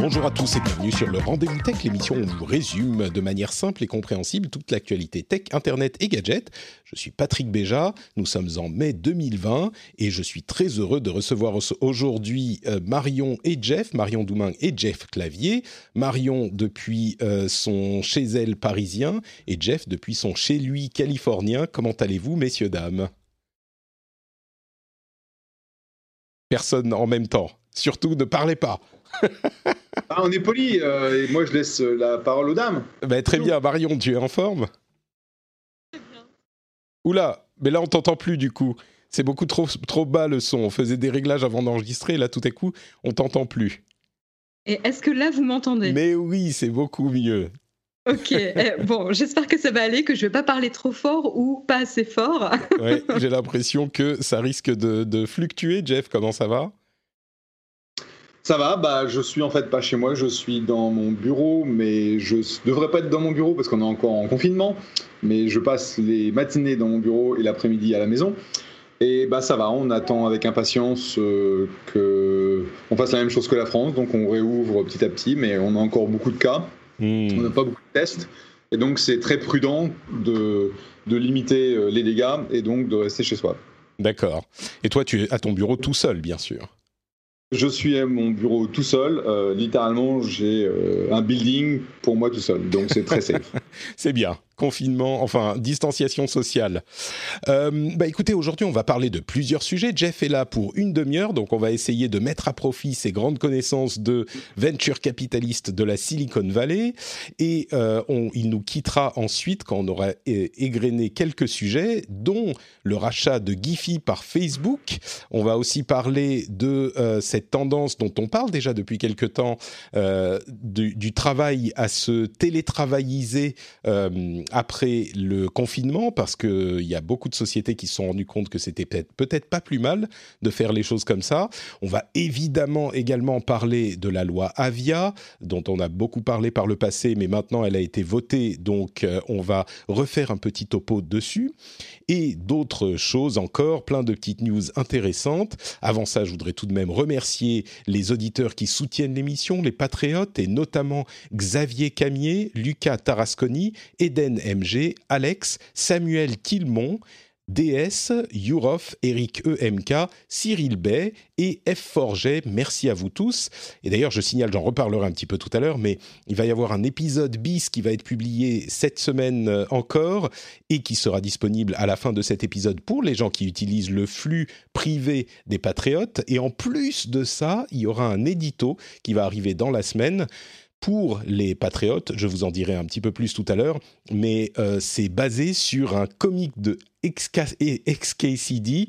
Bonjour à tous et bienvenue sur le Rendez-vous Tech, l'émission où on vous résume de manière simple et compréhensible toute l'actualité tech, internet et gadgets. Je suis Patrick Béja, nous sommes en mai 2020 et je suis très heureux de recevoir aujourd'hui euh, Marion et Jeff, Marion Doumain et Jeff Clavier. Marion depuis euh, son chez elle parisien et Jeff depuis son chez lui californien. Comment allez-vous, messieurs, dames? Personne en même temps. Surtout, ne parlez pas. Ah, on est poli, euh, et moi je laisse la parole aux dames. Bah, très bien, Marion, tu es en forme Oula, mais là on t'entend plus du coup. C'est beaucoup trop, trop bas le son. On faisait des réglages avant d'enregistrer, là tout à coup, on t'entend plus. Et est-ce que là vous m'entendez? Mais oui, c'est beaucoup mieux. Ok, eh, bon, j'espère que ça va aller, que je vais pas parler trop fort ou pas assez fort. ouais, j'ai l'impression que ça risque de, de fluctuer. Jeff, comment ça va? Ça va, bah, je suis en fait pas chez moi, je suis dans mon bureau, mais je devrais pas être dans mon bureau parce qu'on est encore en confinement, mais je passe les matinées dans mon bureau et l'après-midi à la maison. Et bah ça va, on attend avec impatience euh, qu'on fasse la même chose que la France, donc on réouvre petit à petit, mais on a encore beaucoup de cas, hmm. on n'a pas beaucoup de tests, et donc c'est très prudent de, de limiter euh, les dégâts et donc de rester chez soi. D'accord. Et toi, tu es à ton bureau tout seul, bien sûr je suis à mon bureau tout seul. Euh, littéralement, j'ai euh, un building pour moi tout seul. Donc, c'est très safe. c'est bien confinement, enfin distanciation sociale. Euh, bah écoutez, aujourd'hui on va parler de plusieurs sujets. Jeff est là pour une demi-heure, donc on va essayer de mettre à profit ses grandes connaissances de venture capitaliste de la Silicon Valley, et euh, il nous quittera ensuite quand on aura égrené quelques sujets, dont le rachat de Giphy par Facebook. On va aussi parler de euh, cette tendance dont on parle déjà depuis quelque temps, du, du, travail à se télétravailliser après le confinement, parce qu'il y a beaucoup de sociétés qui se sont rendues compte que c'était peut-être pas plus mal de faire les choses comme ça. On va évidemment également parler de la loi Avia, dont on a beaucoup parlé par le passé, mais maintenant elle a été votée, donc euh, on va refaire un petit topo dessus. Et d'autres choses encore, plein de petites news intéressantes. Avant ça, je voudrais tout de même remercier les auditeurs qui soutiennent l'émission, les patriotes, et notamment Xavier Camier, Lucas Tarasconi, Eden MG, Alex, Samuel Tilmont, DS, Yurof, Eric EMK, Cyril Bay et F. Forget. Merci à vous tous. Et d'ailleurs, je signale, j'en reparlerai un petit peu tout à l'heure, mais il va y avoir un épisode bis qui va être publié cette semaine euh, encore et qui sera disponible à la fin de cet épisode pour les gens qui utilisent le flux privé des Patriotes. Et en plus de ça, il y aura un édito qui va arriver dans la semaine pour les patriotes. Je vous en dirai un petit peu plus tout à l'heure, mais euh, c'est basé sur un comic de XKCD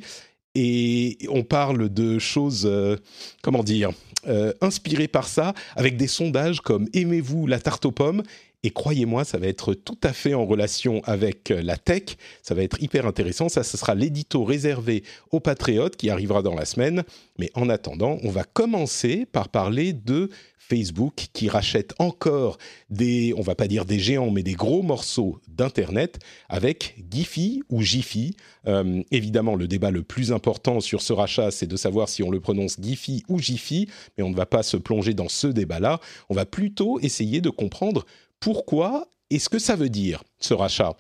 et on parle de choses, euh, comment dire, euh, inspirées par ça, avec des sondages comme aimez-vous la tarte aux pommes? Et croyez-moi, ça va être tout à fait en relation avec la tech. Ça va être hyper intéressant. Ça, ce sera l'édito réservé aux patriotes qui arrivera dans la semaine. Mais en attendant, on va commencer par parler de Facebook qui rachète encore des, on va pas dire des géants, mais des gros morceaux d'Internet avec Giphy ou Jiffy. Euh, évidemment, le débat le plus important sur ce rachat, c'est de savoir si on le prononce Giphy ou Jiffy, mais on ne va pas se plonger dans ce débat-là. On va plutôt essayer de comprendre pourquoi et ce que ça veut dire, ce rachat.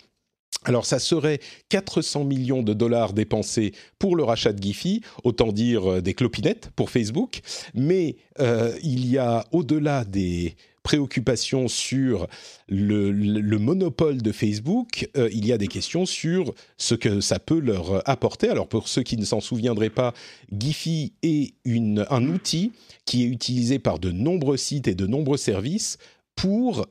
Alors ça serait 400 millions de dollars dépensés pour le rachat de Giphy, autant dire euh, des clopinettes pour Facebook, mais euh, il y a au-delà des préoccupations sur le, monopole de Facebook, euh, il y a des questions sur ce que ça peut leur apporter. Alors pour ceux qui ne s'en souviendraient pas, Giphy est un outil qui est utilisé par de nombreux sites et de nombreux services pour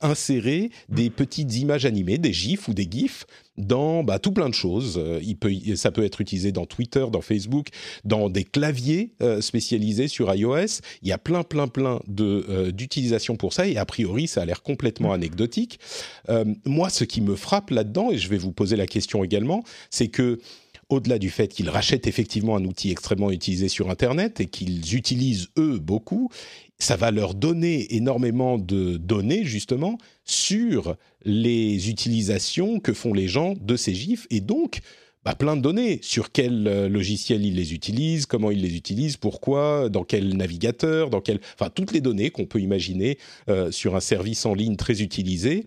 insérer des petites images animées, des gifs ou des gifs dans bah, tout plein de choses. Il peut, ça peut être utilisé dans Twitter, dans Facebook, dans des claviers spécialisés sur iOS. Il y a plein, plein, plein d'utilisations pour ça et a priori, ça a l'air complètement anecdotique. moi, ce qui me frappe là-dedans, et je vais vous poser la question également, c'est que au-delà du fait qu'ils rachètent effectivement un outil extrêmement utilisé sur Internet et qu'ils utilisent eux beaucoup, ça va leur donner énormément de données justement sur les utilisations que font les gens de ces GIFs et donc bah, plein de données sur quel euh, logiciel ils les utilisent, comment ils les utilisent, pourquoi, dans quel navigateur, dans quel, enfin toutes les données qu'on peut imaginer euh, sur un service en ligne très utilisé.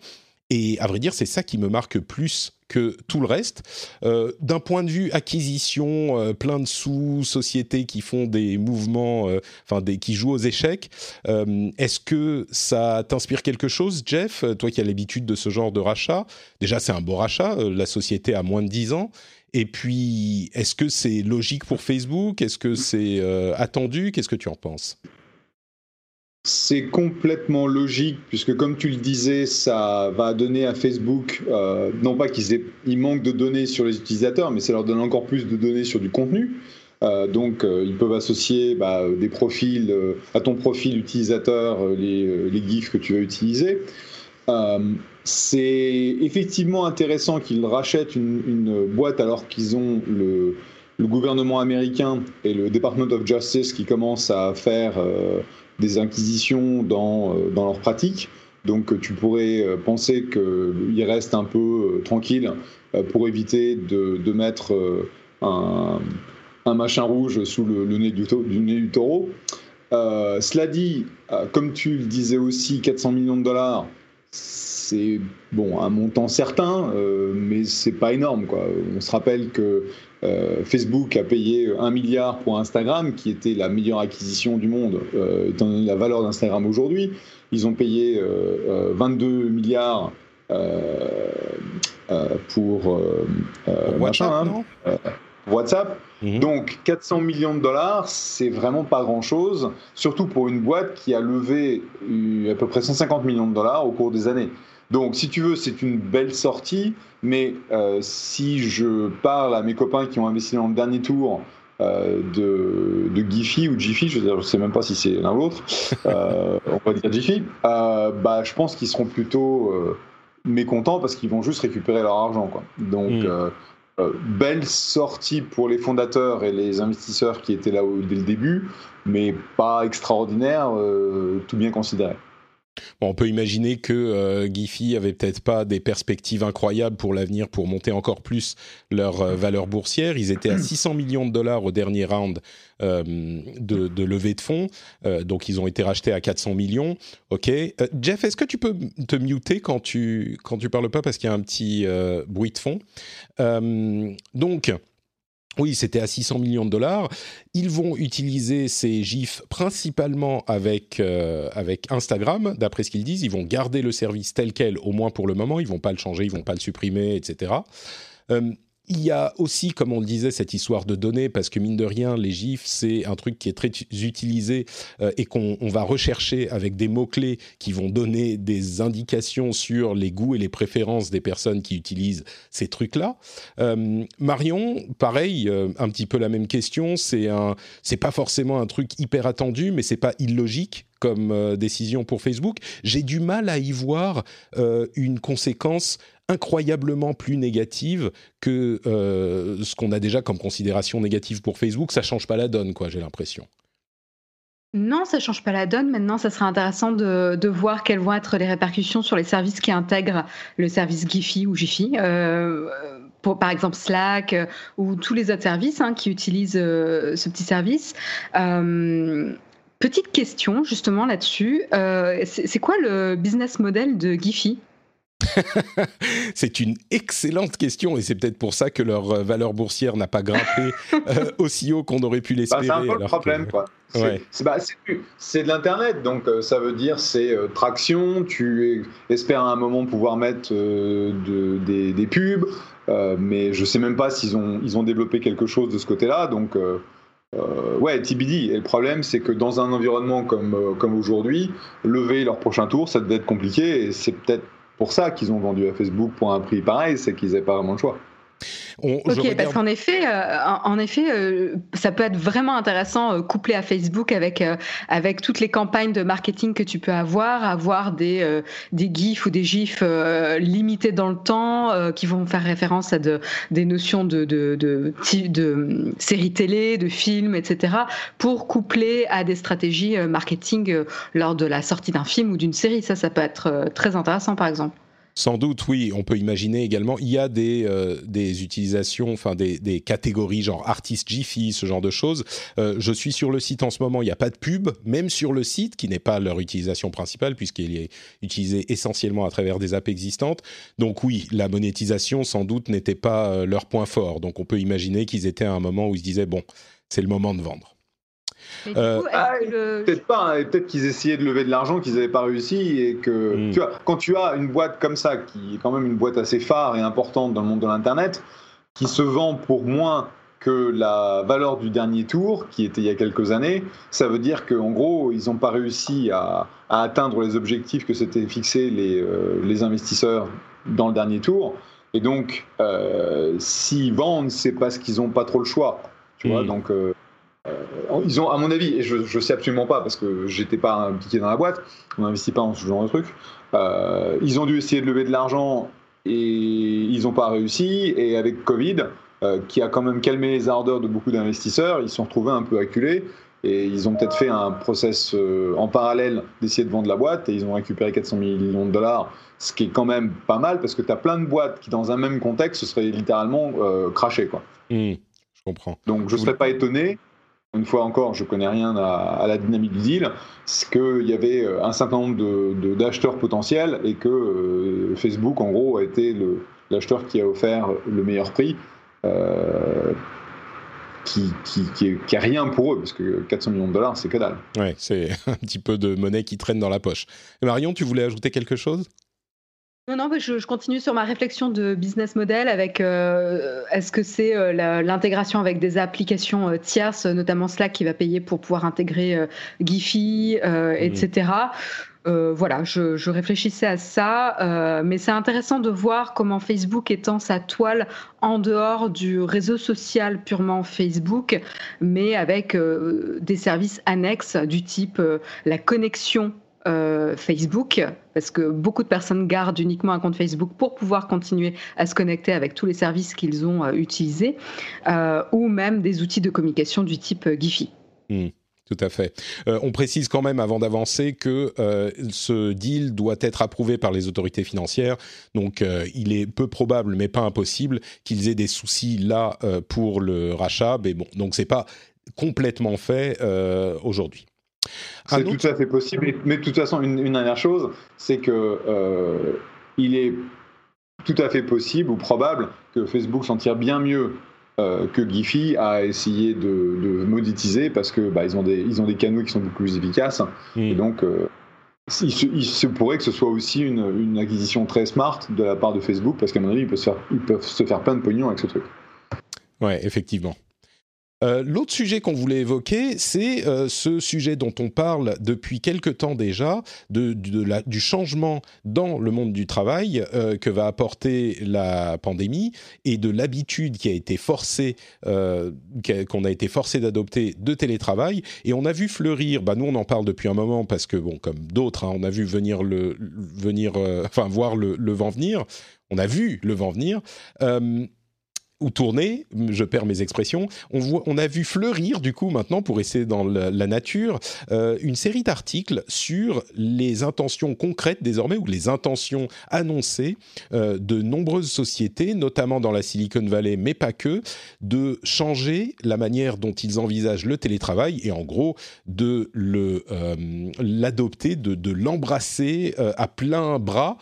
Et à vrai dire, c'est ça qui me marque plus que tout le reste. Euh, d'un point de vue acquisition, euh, plein de sous-sociétés qui font des mouvements, euh, enfin des qui jouent aux échecs. Est-ce que ça t'inspire quelque chose, Jeff Toi qui as l'habitude de ce genre de rachat, déjà c'est un beau rachat. la société a moins de 10 ans. Et puis, est-ce que c'est logique pour Facebook? Est-ce que c'est attendu? Qu'est-ce que tu en penses? C'est complètement logique, puisque comme tu le disais, ça va donner à Facebook, euh, non pas qu'ils manquent de données sur les utilisateurs, mais ça leur donne encore plus de données sur du contenu. Euh, donc, euh, ils peuvent associer bah, des profils à ton profil utilisateur, les, GIFs que tu vas utiliser. c'est effectivement intéressant qu'ils rachètent une, boîte alors qu'ils ont le, le, gouvernement américain et le Department of Justice qui commencent à faire des inquisitions dans, euh, dans leur pratique. Donc tu pourrais euh, penser qu'ils restent un peu euh, tranquilles pour éviter de, de mettre un, un, machin rouge sous le, nez, du, nez, du, taureau. cela dit, comme tu le disais aussi, 400 millions de dollars, c'est bon un montant certain, mais c'est pas énorme. Quoi. On se rappelle que euh, Facebook a payé un milliard pour Instagram, qui était la meilleure acquisition du monde, euh, étant donné la valeur d'Instagram aujourd'hui. Ils ont payé 22 euh, milliards pour WhatsApp. Hein, WhatsApp. Mhm. Donc 400 millions de dollars, c'est vraiment pas grand-chose, surtout pour une boîte qui a levé à peu près 150 millions de dollars au cours des années. Donc, si tu veux, c'est une belle sortie, mais euh, si je parle à mes copains qui ont investi dans le dernier tour euh, de, de Giphy ou Jiffy, je ne sais même pas si c'est l'un ou l'autre, euh, on va dire Jiffy, bah, je pense qu'ils seront plutôt mécontents parce qu'ils vont juste récupérer leur argent. Quoi. Donc, mm. belle sortie pour les fondateurs et les investisseurs qui étaient là dès le début, mais pas extraordinaire, tout bien considéré on peut imaginer que euh, Giphy avait peut-être pas des perspectives incroyables pour l'avenir pour monter encore plus leur euh, valeur boursière. Ils étaient à 600 millions de dollars au dernier round euh, de, levée de fonds, donc ils ont été rachetés à 400 millions. Ok, Jeff, est-ce que tu peux te muter quand tu quand tu parles pas parce qu'il y a un petit bruit de fond? donc oui, c'était à 600 millions de dollars. Ils vont utiliser ces GIFs principalement avec, euh, avec Instagram, d'après ce qu'ils disent. Ils vont garder le service tel quel, au moins pour le moment. Ils vont pas le changer, ils vont pas le supprimer, etc. Il y a aussi, comme on le disait, cette histoire de données, parce que mine de rien, les GIFs, c'est un truc qui est très utilisé euh, et qu'on va rechercher avec des mots-clés qui vont donner des indications sur les goûts et les préférences des personnes qui utilisent ces trucs-là. Euh, Marion, pareil, euh, un petit peu la même question. C'est c'est pas forcément un truc hyper attendu, mais c'est pas illogique comme décision pour Facebook. J'ai du mal à y voir une conséquence incroyablement plus négative que euh, ce qu'on a déjà comme considération négative pour Facebook. Ça change pas la donne, quoi, j'ai l'impression. Non, ça change pas la donne. Maintenant, ça sera intéressant de, voir quelles vont être les répercussions sur les services qui intègrent le service Giphy ou Jiffy. Euh, par exemple Slack euh, ou tous les autres services hein, qui utilisent ce petit service. petite question justement là-dessus. c'est quoi le business model de Giphy? c'est une excellente question et c'est peut-être pour ça que leur euh, valeur boursière n'a pas grimpé euh, aussi haut qu'on aurait pu bah, l'espérer. c'est un peu le problème, quoi. Bah, c'est de l'Internet, donc euh, ça veut dire c'est traction, tu espères à un moment pouvoir mettre de, des, pubs, mais je sais même pas s'ils ont, ils ont développé quelque chose de ce côté-là, donc ouais, TBD. Et le problème, c'est que dans un environnement comme, comme aujourd'hui, lever leur prochain tour, ça devait être compliqué. Et c'est peut-être pour ça qu'ils ont vendu à Facebook pour un prix pareil, c'est qu'ils n'avaient pas vraiment le choix ok, parce qu'en effet, euh, en, effet, euh, ça peut être vraiment intéressant euh, couplé à Facebook avec avec toutes les campagnes de marketing que tu peux avoir, avoir des des gifs ou des gifs limités dans le temps qui vont faire référence à de, des notions de de, de, de séries télé, de films, etc. pour coupler à des stratégies marketing lors de la sortie d'un film ou d'une série. Ça, ça peut être très intéressant, par exemple. Sans doute, oui. On peut imaginer également. Il y a des, euh, des utilisations, enfin des, des, catégories genre artiste Jiffy, ce genre de choses. Euh, je suis sur le site en ce moment. Il n'y a pas de pub, même sur le site, qui n'est pas leur utilisation principale puisqu'il est utilisé essentiellement à travers des apps existantes. Donc oui, la monétisation sans doute n'était pas euh, leur point fort. Donc on peut imaginer qu'ils étaient à un moment où ils se disaient bon, c'est le moment de vendre. Euh, ah, peut-être pas, hein, peut-être qu'ils essayaient de lever de l'argent, qu'ils n'avaient pas réussi et que hmm. tu vois, quand tu as une boîte comme ça, qui est quand même une boîte assez phare et importante dans le monde de l'internet, qui se vend pour moins que la valeur du dernier tour, qui était il y a quelques années, ça veut dire qu'en gros, ils n'ont pas réussi à, atteindre les objectifs que s'étaient fixés les, euh, les, investisseurs dans le dernier tour. Et donc, euh, s'ils vendent, c'est parce qu'ils n'ont pas trop le choix. Tu vois, hmm. donc euh, ils ont, à mon avis, et je ne sais absolument pas parce que j'étais pas impliqué dans la boîte, on n'investit pas dans ce genre de truc. Euh, ils ont dû essayer de lever de l'argent et ils n'ont pas réussi. Et avec Covid, euh, qui a quand même calmé les ardeurs de beaucoup d'investisseurs, ils se sont retrouvés un peu acculés et ils ont peut-être fait un process en parallèle d'essayer de vendre la boîte et ils ont récupéré 400 millions de dollars, ce qui est quand même pas mal parce que tu as plein de boîtes qui, dans un même contexte, se seraient littéralement crachées. Quoi. Mmh, je comprends. Donc je ne serais pas étonné une fois encore, je connais rien à, la dynamique du deal, c'est qu'il y avait euh, un certain nombre d'acheteurs potentiels et que euh, Facebook, en gros, a été l'acheteur qui a offert le meilleur prix, euh, qui, qui, qui, rien pour eux, parce que 400 millions de dollars, c'est que dalle. Ouais, c'est un petit peu de monnaie qui traîne dans la poche. Marion, tu voulais ajouter quelque chose? Non, non, je, continue sur ma réflexion de business model avec euh, est-ce que c'est euh, l'intégration avec des applications euh, tierces, notamment Slack qui va payer pour pouvoir intégrer Giphy, etc. Mmh. voilà, je, je, réfléchissais à ça, mais c'est intéressant de voir comment Facebook étend sa toile en dehors du réseau social purement Facebook, mais avec des services annexes du type la connexion euh, Facebook, parce que beaucoup de personnes gardent uniquement un compte Facebook pour pouvoir continuer à se connecter avec tous les services qu'ils ont euh, utilisés, euh, ou même des outils de communication du type Giphy. Hmm, tout à fait. on précise quand même avant d'avancer que ce deal doit être approuvé par les autorités financières. Donc il est peu probable, mais pas impossible, qu'ils aient des soucis là pour le rachat. Mais bon, donc c'est pas complètement fait aujourd'hui. C'est tout à fait possible. Mais de toute façon, une, dernière chose, c'est que euh, il est tout à fait possible ou probable que Facebook s'en tire bien mieux euh, que Giphy à essayer de, de monétiser parce que bah, ils ont des ils ont des canaux qui sont beaucoup plus efficaces hmm. et donc euh, il, se, pourrait que ce soit aussi une, une, acquisition très smart de la part de Facebook parce qu'à mon avis ils peuvent se faire, ils peuvent se faire plein de pognon avec ce truc. Ouais, effectivement. Euh, l'autre sujet qu'on voulait évoquer, c'est euh, ce sujet dont on parle depuis quelque temps déjà, du changement dans le monde du travail euh, que va apporter la pandémie et de l'habitude qui a été forcée, qu'on a été forcé d'adopter de télétravail. Et on a vu fleurir, bah nous on en parle depuis un moment parce que bon, comme d'autres, hein, on a vu venir le, venir, enfin voir le, vent venir. On a vu le vent venir ou tourner, je perds mes expressions, on, voit, on a vu fleurir du coup maintenant, pour essayer dans la, nature, euh, une série d'articles sur les intentions concrètes désormais, ou les intentions annoncées euh, de nombreuses sociétés, notamment dans la Silicon Valley, mais pas que, de changer la manière dont ils envisagent le télétravail et en gros de euh, l'adopter, de, de l'embrasser à plein bras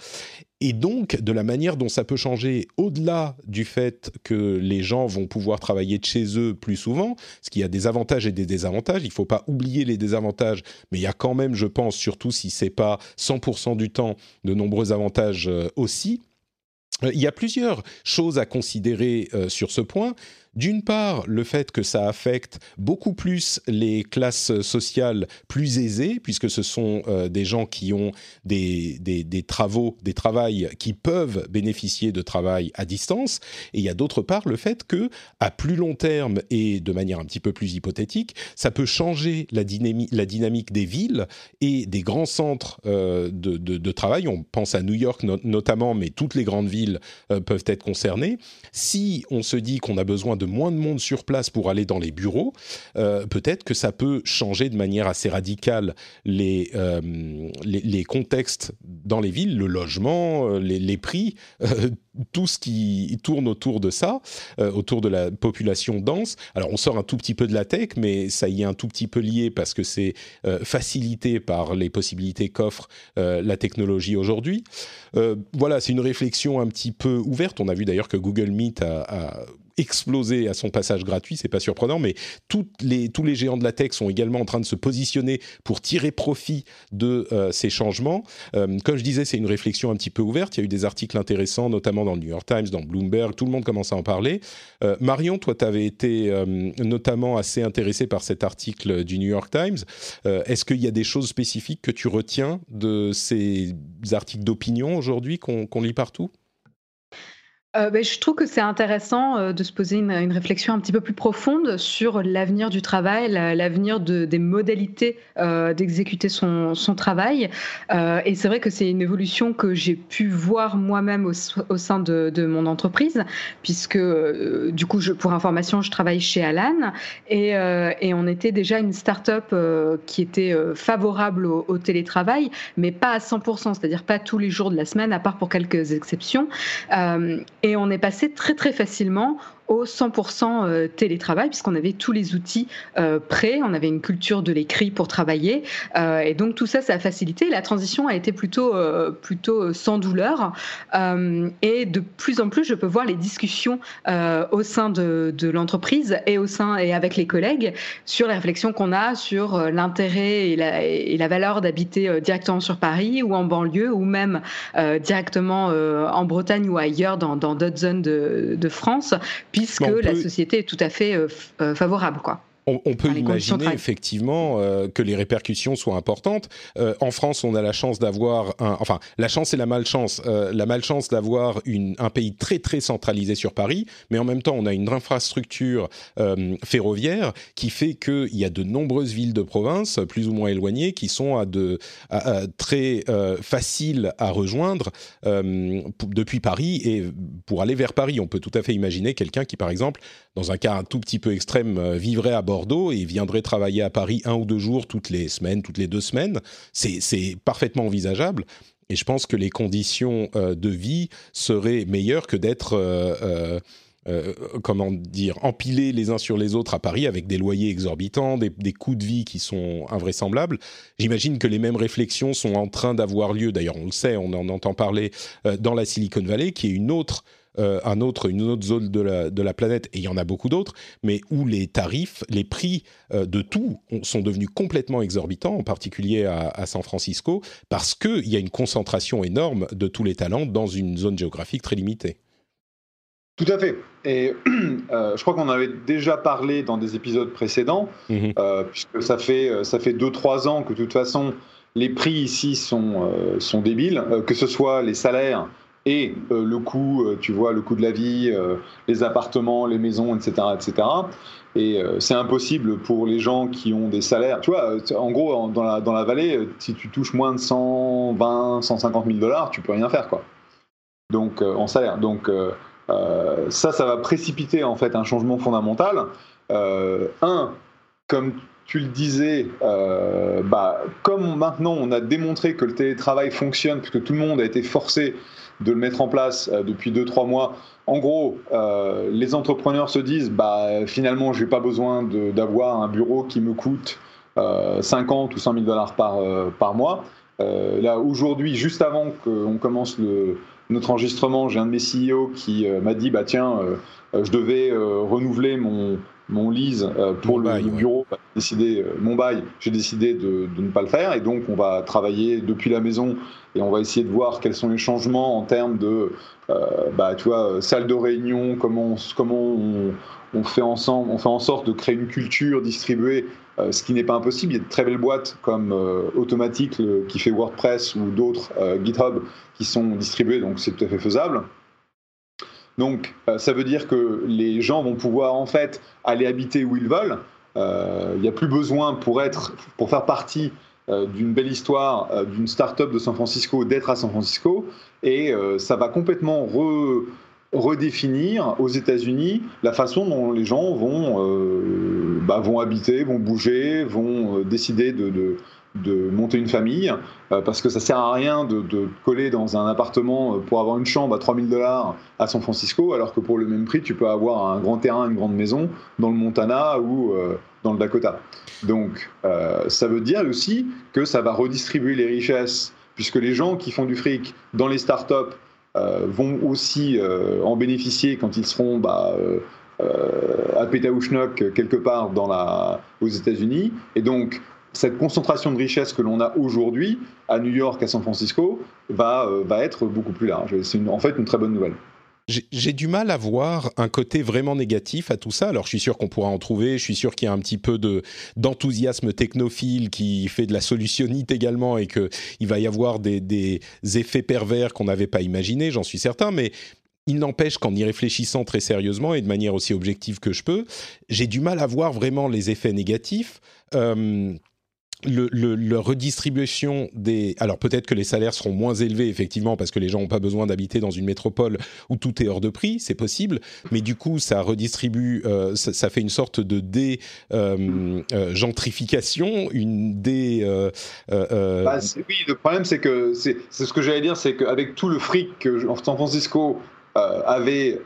et donc de la manière dont ça peut changer au-delà du fait que les gens vont pouvoir travailler de chez eux plus souvent, ce qui a des avantages et des désavantages. Il ne faut pas oublier les désavantages, mais il y a quand même, je pense, surtout si c'est pas 100% du temps, de nombreux avantages euh, aussi. Euh, il y a plusieurs choses à considérer euh, sur ce point. D'une part, le fait que ça affecte beaucoup plus les classes sociales plus aisées, puisque ce sont euh, des gens qui ont des, des, travaux, des travails qui peuvent bénéficier de travail à distance. Et il y a d'autre part le fait que, à plus long terme et de manière un petit peu plus hypothétique, ça peut changer la, dynamique, des villes et des grands centres euh, de, travail. On pense à New York notamment, mais toutes les grandes villes euh, peuvent être concernées. Si on se dit qu'on a besoin moins de monde sur place pour aller dans les bureaux, euh, peut-être que ça peut changer de manière assez radicale les, euh, les, contextes dans les villes, le logement, euh, les, prix, tout ce qui tourne autour de ça, autour de la population dense. Alors on sort un tout petit peu de la tech, mais ça y est un tout petit peu lié parce que c'est facilité par les possibilités qu'offre la technologie aujourd'hui. voilà, c'est une réflexion un petit peu ouverte. On a vu d'ailleurs que Google Meet a explosé à son passage gratuit, c'est pas surprenant, mais toutes les, tous les géants de la tech sont également en train de se positionner pour tirer profit de euh, ces changements. Euh, comme je disais, c'est une réflexion un petit peu ouverte. Il y a eu des articles intéressants, notamment dans le New York Times, dans Bloomberg, tout le monde commence à en parler. Euh, Marion, toi, tu avais été notamment assez intéressé par cet article du New York Times. Est-ce qu'il y a des choses spécifiques que tu retiens de ces articles d'opinion aujourd'hui qu'on lit partout? Euh, ben, je trouve que c'est intéressant euh, de se poser une, réflexion un petit peu plus profonde sur l'avenir du travail, l'avenir de, des modalités euh, d'exécuter son, travail. et c'est vrai que c'est une évolution que j'ai pu voir moi-même au, sein de, mon entreprise, puisque du coup, pour information, je travaille chez Alan et, on était déjà une start-up qui était favorable au, télétravail, mais pas à 100%, c'est-à-dire pas tous les jours de la semaine, à part pour quelques exceptions. On est passé très très facilement au 100% euh, télétravail, puisqu'on avait tous les outils euh, prêts, on avait une culture de l'écrit pour travailler, euh, et donc tout ça, ça a facilité. La transition a été plutôt, plutôt sans douleur, et de plus en plus, je peux voir les discussions au sein de, de l'entreprise et au sein et avec les collègues sur les réflexions qu'on a sur l'intérêt et la, valeur d'habiter directement sur Paris ou en banlieue ou même directement en Bretagne ou ailleurs dans d'autres zones de, de France puisque la société est tout à fait euh, euh, favorable, quoi on, peut imaginer effectivement euh, que les répercussions soient importantes. Euh, en France, on a la chance d'avoir un, enfin, la chance et la malchance. La malchance d'avoir un pays très très centralisé sur Paris, mais en même temps, on a une infrastructure ferroviaire qui fait qu'il y a de nombreuses villes de province, plus ou moins éloignées, qui sont à de très faciles à rejoindre depuis Paris. Et pour aller vers Paris, on peut tout à fait imaginer quelqu'un qui, par exemple, dans un cas un tout petit peu extrême, vivrait à bord Bordeaux et viendrait travailler à Paris un ou deux jours toutes les semaines, toutes les deux semaines. C'est parfaitement envisageable. Et je pense que les conditions euh, de vie seraient meilleures que d'être, euh, euh, comment dire, empilés les uns sur les autres à Paris avec des loyers exorbitants, des, coûts de vie qui sont invraisemblables. J'imagine que les mêmes réflexions sont en train d'avoir lieu. D'ailleurs, on le sait, on en entend parler dans la Silicon Valley, qui est une autre euh, un autre, une autre zone de la, planète, et il y en a beaucoup d'autres, mais où les tarifs, les prix euh, de tout sont devenus complètement exorbitants, en particulier à, San Francisco, parce qu'il y a une concentration énorme de tous les talents dans une zone géographique très limitée. Tout à fait. Et euh, je crois qu'on avait déjà parlé dans des épisodes précédents, mhm. puisque ça fait ça fait deux trois ans que de toute façon les prix ici sont sont débiles, que ce soit les salaires et euh, le coût, euh, tu vois, le coût de la vie, euh, les appartements, les maisons, etc., etc. Et c'est impossible pour les gens qui ont des salaires. Tu vois, en gros, dans la, dans la vallée, si tu touches moins de 120, 150 000 dollars, tu peux rien faire, quoi. Donc, en salaire. Donc, ça, ça va précipiter en fait un changement fondamental. un, comme tu le disais, bah, comme maintenant on a démontré que le télétravail fonctionne, puisque tout le monde a été forcé de le mettre en place euh, depuis 2-3 mois. En gros, euh, les entrepreneurs se disent bah, finalement, je n'ai pas besoin d'avoir un bureau qui me coûte 50 euh, ou 100 000 dollars par, par mois. là, aujourd'hui, juste avant qu'on commence le, notre enregistrement, j'ai un de mes CEO qui m'a dit bah, tiens, je devais renouveler mon, mon lease pour le, bureau, bah, décidé, mon bail, j'ai décidé de, de, ne pas le faire. Et donc, on va travailler depuis la maison et on va essayer de voir quels sont les changements en termes de, bah, tu vois, salle de réunion, comment, comment on, on, fait ensemble, on fait en sorte de créer une culture distribuée euh, ce qui n'est pas impossible. Il y a de très belles boîtes comme euh, Automatic qui fait WordPress ou d'autres euh, GitHub qui sont distribuées, donc c'est tout à fait faisable. Donc ça veut dire que les gens vont pouvoir en fait aller habiter où ils veulent. Il n'y a plus besoin pour être, pour faire partie d'une belle histoire d'une start-up de San Francisco d'être à San Francisco et ça va complètement re, redéfinir aux États-Unis la façon dont les gens vont, euh, bah, vont habiter, vont bouger, vont euh, décider de, de, de, monter une famille, euh, parce que ça sert à rien de, coller dans un appartement pour avoir une chambre à 3000 dollars à San Francisco, alors que pour le même prix, tu peux avoir un grand terrain, une grande maison dans le Montana ou dans le Dakota. Donc, ça veut dire aussi que ça va redistribuer les richesses, puisque les gens qui font du fric dans les startups euh, vont aussi euh, en bénéficier quand ils seront bah, euh, à Pétaouchnok quelque part dans la, aux États-Unis. Et donc, cette concentration de richesse que l'on a aujourd'hui à New York, à San Francisco, va, va être beaucoup plus large. C'est en fait une très bonne nouvelle. J'ai du mal à voir un côté vraiment négatif à tout ça. Alors, je suis sûr qu'on pourra en trouver. Je suis sûr qu'il y a un petit peu de d'enthousiasme technophile qui fait de la solutionnite également et que il va y avoir des, des effets pervers qu'on n'avait pas imaginés. J'en suis certain, mais il n'empêche qu'en y réfléchissant très sérieusement et de manière aussi objective que je peux, j'ai du mal à voir vraiment les effets négatifs. Euh, le, redistribution des... Alors peut-être que les salaires seront moins élevés, effectivement, parce que les gens n'ont pas besoin d'habiter dans une métropole où tout est hors de prix, c'est possible, mais du coup, ça redistribue, euh, ça, fait une sorte de dé-gentrification, euh, euh, une dé... Bah, oui, le problème, c'est que, c'est ce que j'allais dire, c'est qu'avec tout le fric que San Francisco avait,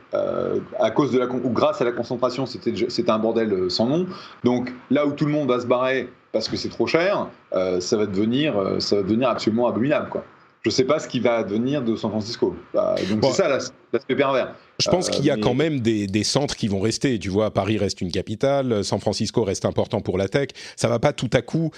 à cause de la... ou grâce à la concentration, c'était un bordel sans nom, donc là où tout le monde va se barrer parce que c'est trop cher, euh, ça, va devenir, euh, ça va devenir absolument abominable. Quoi. Je ne sais pas ce qui va devenir de San Francisco. Bah, donc c'est ça l'aspect pervers. Je pense qu'il y a euh, quand même des, des, centres qui vont rester. Tu vois, Paris reste une capitale, San Francisco reste important pour la tech. Ça va pas tout à coup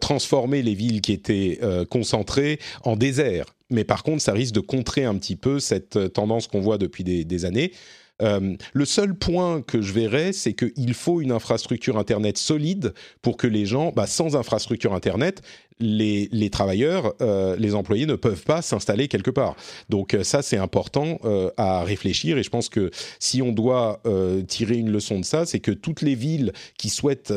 transformer les villes qui étaient concentrées en désert. Mais par contre, ça risque de contrer un petit peu cette tendance qu'on voit depuis des, des années. Euh, le seul point que je verrais, c'est qu'il faut une infrastructure Internet solide pour que les gens, bah, sans infrastructure Internet, les, travailleurs, euh, les employés ne peuvent pas s'installer quelque part. Donc euh, ça, c'est important euh, à réfléchir et je pense que si on doit tirer une leçon de ça, c'est que toutes les villes qui souhaitent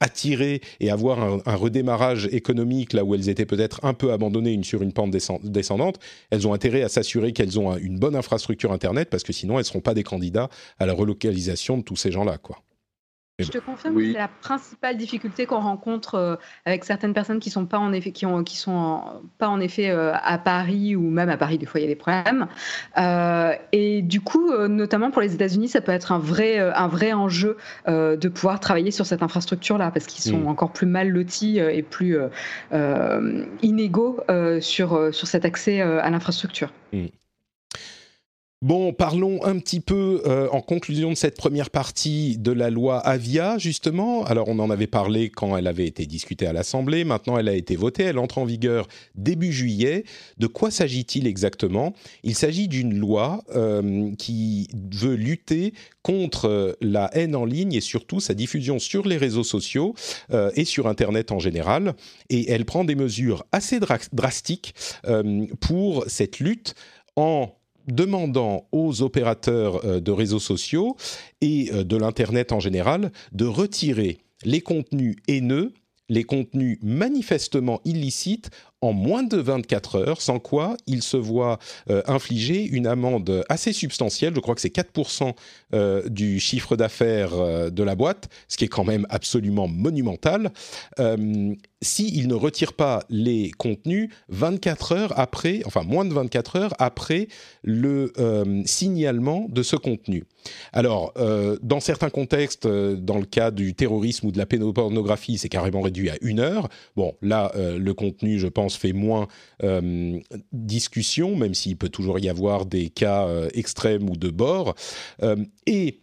attirer et avoir un, redémarrage économique là où elles étaient peut-être un peu abandonnées une, sur une pente descendante, elles ont intérêt à s'assurer qu'elles ont une bonne infrastructure Internet parce que sinon elles ne seront pas des candidats à la relocalisation de tous ces gens-là. quoi. Je te confirme que c'est la principale difficulté qu'on rencontre euh, avec certaines personnes qui sont pas en effet, qui ont, qui sont pas en effet euh, à Paris ou même à Paris des fois il y a des problèmes. Euh, et du coup, notamment pour les États-Unis, ça peut être un vrai, un vrai enjeu de pouvoir travailler sur cette infrastructure-là parce qu'ils sont mm. encore plus mal lotis et plus inégaux sur sur cet accès à l'infrastructure. Mm. Bon, parlons un petit peu euh, en conclusion de cette première partie de la loi Avia, justement. Alors, on en avait parlé quand elle avait été discutée à l'Assemblée. Maintenant, elle a été votée. Elle entre en vigueur début juillet. De quoi s'agit-il exactement? Il s'agit d'une loi euh, qui veut lutter contre la haine en ligne et surtout sa diffusion sur les réseaux sociaux euh, et sur Internet en général. Et elle prend des mesures assez drastiques pour cette lutte en demandant aux opérateurs euh, de réseaux sociaux et euh, de l'Internet en général de retirer les contenus haineux, les contenus manifestement illicites en moins de 24 heures, sans quoi il se voit euh, infliger une amende assez substantielle, je crois que c'est 4% euh, du chiffre d'affaires de la boîte, ce qui est quand même absolument monumental, s'il ne retire pas les contenus 24 heures après, enfin moins de 24 heures après le signalement de ce contenu. Alors, dans certains contextes, dans le cas du terrorisme ou de la pédopornographie, c'est carrément réduit à une heure. Bon, là, le contenu, je pense, fait moins euh, discussion, même s'il peut toujours y avoir des cas euh, extrêmes ou de bord. Euh, et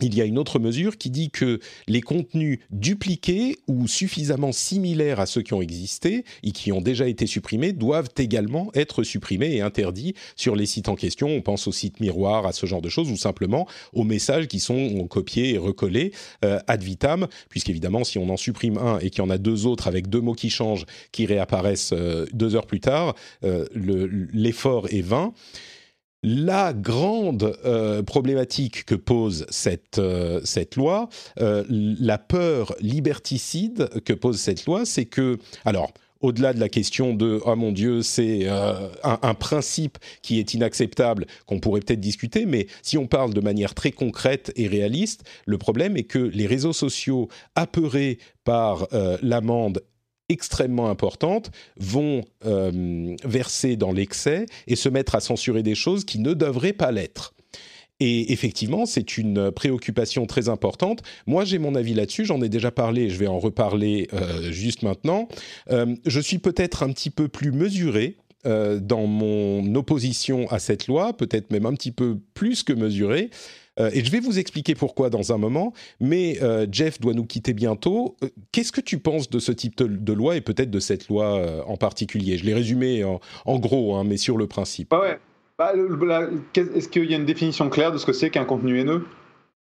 il y a une autre mesure qui dit que les contenus dupliqués ou suffisamment similaires à ceux qui ont existé et qui ont déjà été supprimés doivent également être supprimés et interdits sur les sites en question. On pense aux sites miroirs, à ce genre de choses, ou simplement aux messages qui sont copiés et recollés euh, ad vitam, puisqu'évidemment, si on en supprime un et qu'il y en a deux autres avec deux mots qui changent, qui réapparaissent euh, deux heures plus tard, euh, l'effort est vain. La grande euh, problématique que pose cette, euh, cette loi, euh, la peur liberticide que pose cette loi, c'est que, alors, au-delà de la question de oh mon Dieu, c'est un, un, principe qui est inacceptable, qu'on pourrait peut-être discuter, mais si on parle de manière très concrète et réaliste, le problème est que les réseaux sociaux, apeurés par l'amende extrêmement importantes vont euh, verser dans l'excès et se mettre à censurer des choses qui ne devraient pas l'être. Et effectivement, c'est une préoccupation très importante. Moi, j'ai mon avis là-dessus, j'en ai déjà parlé, je vais en reparler euh, juste maintenant. Euh, je suis peut-être un petit peu plus mesuré dans mon opposition à cette loi, peut-être même un petit peu plus que mesuré, euh, et je vais vous expliquer pourquoi dans un moment. Mais euh, Jeff doit nous quitter bientôt. Euh, qu'est-ce que tu penses de ce type de, loi et peut-être de cette loi en particulier? Je l'ai résumé en, gros, hein, mais sur le principe. Ah ouais. Bah, est-ce qu'il y a une définition claire de ce que c'est qu'un contenu haineux?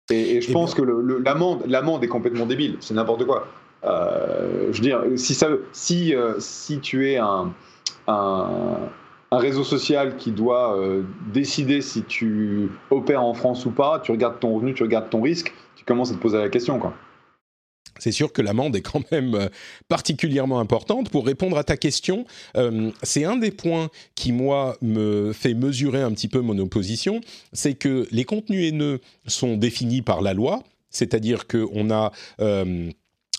Et, je eh pense que l'amende est complètement débile. C'est n'importe quoi. je veux dire, si, ça, si, si tu es un, un un réseau social qui doit euh, décider si tu opères en France ou pas, tu regardes ton revenu, tu regardes ton risque, tu commences à te poser la question. C'est sûr que l'amende est quand même euh, particulièrement importante. Pour répondre à ta question, euh, c'est un des points qui, moi, me fait mesurer un petit peu mon opposition, c'est que les contenus haineux sont définis par la loi, c'est-à-dire qu'on a...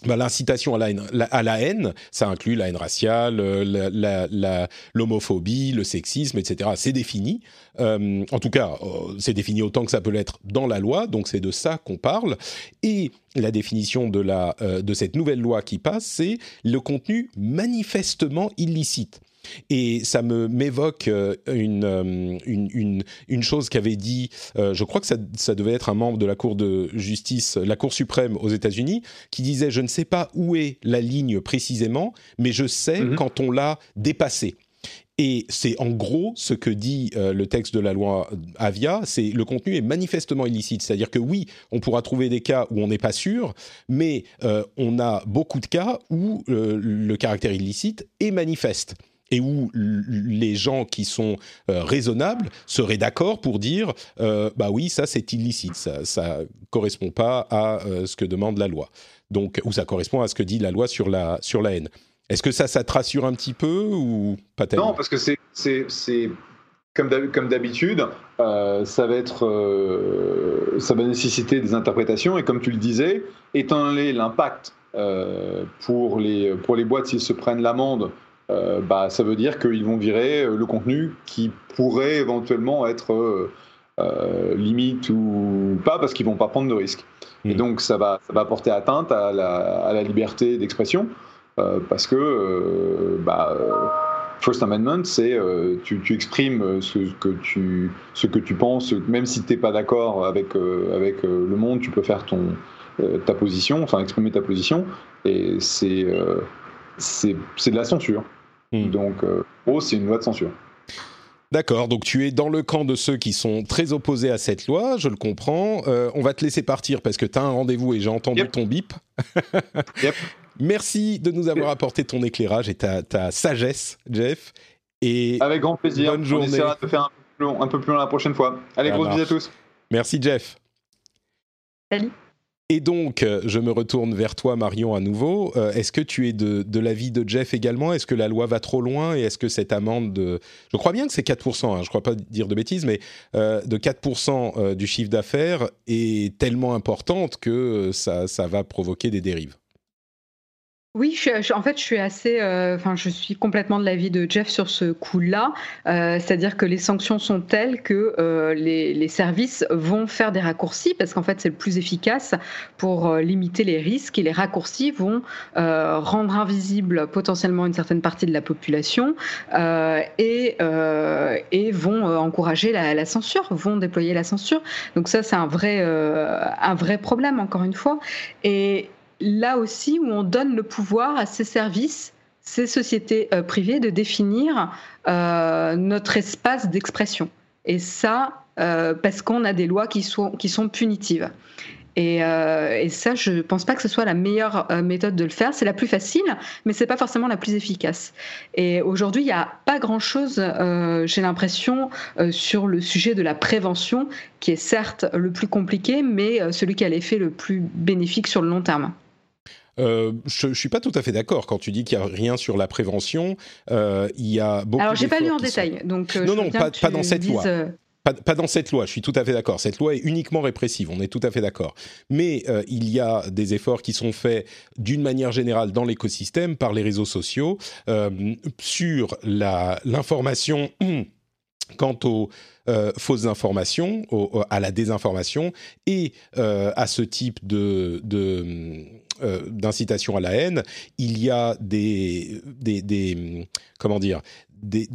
Bah, l'incitation à la, haine, ça inclut la haine raciale, euh, l'homophobie, le sexisme, etc. C'est défini. Euh, en tout cas, euh, c'est défini autant que ça peut l'être dans la loi, donc c'est de ça qu'on parle. Et la définition de, la, de cette nouvelle loi qui passe, c'est le contenu manifestement illicite. Et ça me m'évoque euh, une, une, une, chose qu'avait dit, euh, je crois que ça, ça, devait être un membre de la Cour de justice, la Cour suprême aux États-Unis, qui disait Je ne sais pas où est la ligne précisément, mais je sais mhm. quand on l'a dépassée. Et c'est en gros ce que dit euh, le texte de la loi Avia, c'est le contenu est manifestement illicite, c'est-à-dire que oui, on pourra trouver des cas où on n'est pas sûr, mais on a beaucoup de cas où le caractère illicite est manifeste et où les gens qui sont euh, raisonnables seraient d'accord pour dire euh, bah oui ça c'est illicite ça ça correspond pas à euh, ce que demande la loi. Donc ou ça correspond à ce que dit la loi sur la sur la haine. Est-ce que ça ça te rassure un petit peu ou pas tellement? Non parce que c'est comme d'habitude, ça va être, ça va nécessiter des interprétations et comme tu le disais, étant donné l'impact pour les pour les boîtes s'ils se prennent l'amende euh, bah, ça veut dire qu'ils vont virer euh, le contenu qui pourrait éventuellement être euh, limite ou pas parce qu'ils vont pas prendre de risques. Et hmm. donc ça va, ça va porter atteinte à la, à la liberté d'expression parce que bah, First Amendment, c'est tu, tu, exprimes ce que tu, ce que tu penses, même si tu n'es pas d'accord avec, avec le monde, tu peux faire ton, ta position, enfin exprimer ta position, et c'est c'est de la censure. Hmm. Donc, oh, c'est une loi de censure. D'accord, donc tu es dans le camp de ceux qui sont très opposés à cette loi, je le comprends. Euh, on va te laisser partir parce que tu as un rendez-vous et j'ai entendu ton bip. Merci de nous avoir apporté ton éclairage et ta, ta sagesse, Jeff. Et Avec grand plaisir. Bonne journée. On essaiera de faire un peu plus long, la prochaine fois. Allez, grosse bisous à tous. Merci, Jeff. Salut. Et donc, euh, je me retourne vers toi, Marion, à nouveau. Euh, est-ce que tu es de, l'avis de Jeff également? Est-ce que la loi va trop loin? Et est-ce que cette amende de... Je crois bien que c'est 4%, hein, je ne crois pas dire de bêtises, mais euh, de 4% du chiffre d'affaires est tellement importante que ça va provoquer des dérives Oui, je en fait, je suis assez, euh, enfin, je suis complètement de l'avis de Jeff sur ce coup-là. Euh, c'est-à-dire que les sanctions sont telles que euh, les, les, services vont faire des raccourcis parce qu'en fait, c'est le plus efficace pour limiter les risques et les raccourcis vont rendre invisible potentiellement une certaine partie de la population et, et vont encourager la, la, censure, vont déployer la censure. Donc ça, c'est un vrai, un vrai problème encore une fois. Et là aussi où on donne le pouvoir à ces services, ces sociétés euh, privées de définir euh, notre espace d'expression. Et ça, euh, parce qu'on a des lois qui sont, punitives. Et, ça, je ne pense pas que ce soit la meilleure méthode de le faire. C'est la plus facile, mais c'est pas forcément la plus efficace. Et aujourd'hui, il n'y a pas grand-chose, j'ai l'impression, sur le sujet de la prévention, qui est certes le plus compliqué, mais celui qui a l'effet le plus bénéfique sur le long terme. Euh, je, ne suis pas tout à fait d'accord quand tu dis qu'il y a rien sur la prévention. Euh, il y a beaucoup. Alors j'ai pas lu en détail, donc euh, non non pas, pas, dans cette loi. Pas, pas, dans cette loi, je suis tout à fait d'accord. Cette loi est uniquement répressive, on est tout à fait d'accord. Mais il y a des efforts qui sont faits d'une manière générale dans l'écosystème par les réseaux sociaux sur l'information quant aux fausses informations, à la désinformation et à ce type de, de euh, d'incitation à la haine, il y a des, des, comment dire,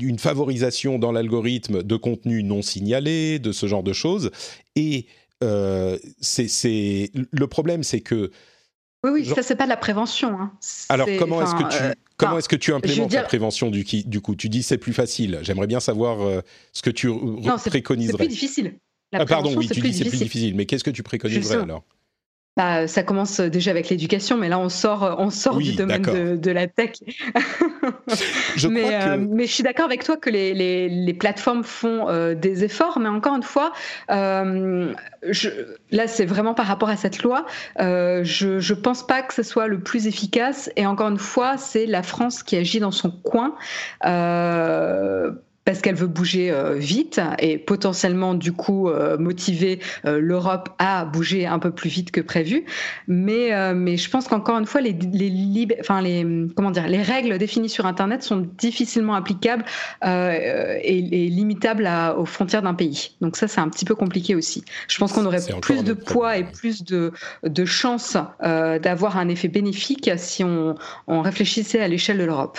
une favorisation dans l'algorithme de contenu non signalé, de ce genre de choses. Et euh, c'est le problème, c'est que oui, oui, ça c'est pas de la prévention. Hein. Alors comment est-ce que tu euh, comment est-ce que tu implémentes la prévention du, du coup? Tu dis c'est plus facile. J'aimerais bien savoir ce que tu non, préconiserais. C'est plus difficile. ah, pardon, oui, tu dis c'est plus difficile. Mais qu'est-ce que tu préconiserais alors? Bah, ça commence déjà avec l'éducation, mais là on sort, on sort du domaine de, la tech. je mais, euh, mais, je suis d'accord avec toi que les, les, plateformes font euh, des efforts, mais encore une fois, euh, je, là c'est vraiment par rapport à cette loi. je ne pense pas que ce soit le plus efficace, et encore une fois, c'est la France qui agit dans son coin parce qu'elle veut bouger euh, vite et potentiellement du coup euh, motiver euh, l'Europe à bouger un peu plus vite que prévu. Mais, mais je pense qu'encore une fois, les, les, enfin, les, comment dire, les règles définies sur Internet sont difficilement applicables et, limitables aux frontières d'un pays. Donc ça, c'est un petit peu compliqué aussi. Je pense qu'on aurait plus de poids et plus de, de chances d'avoir un effet bénéfique si on, on réfléchissait à l'échelle de l'Europe.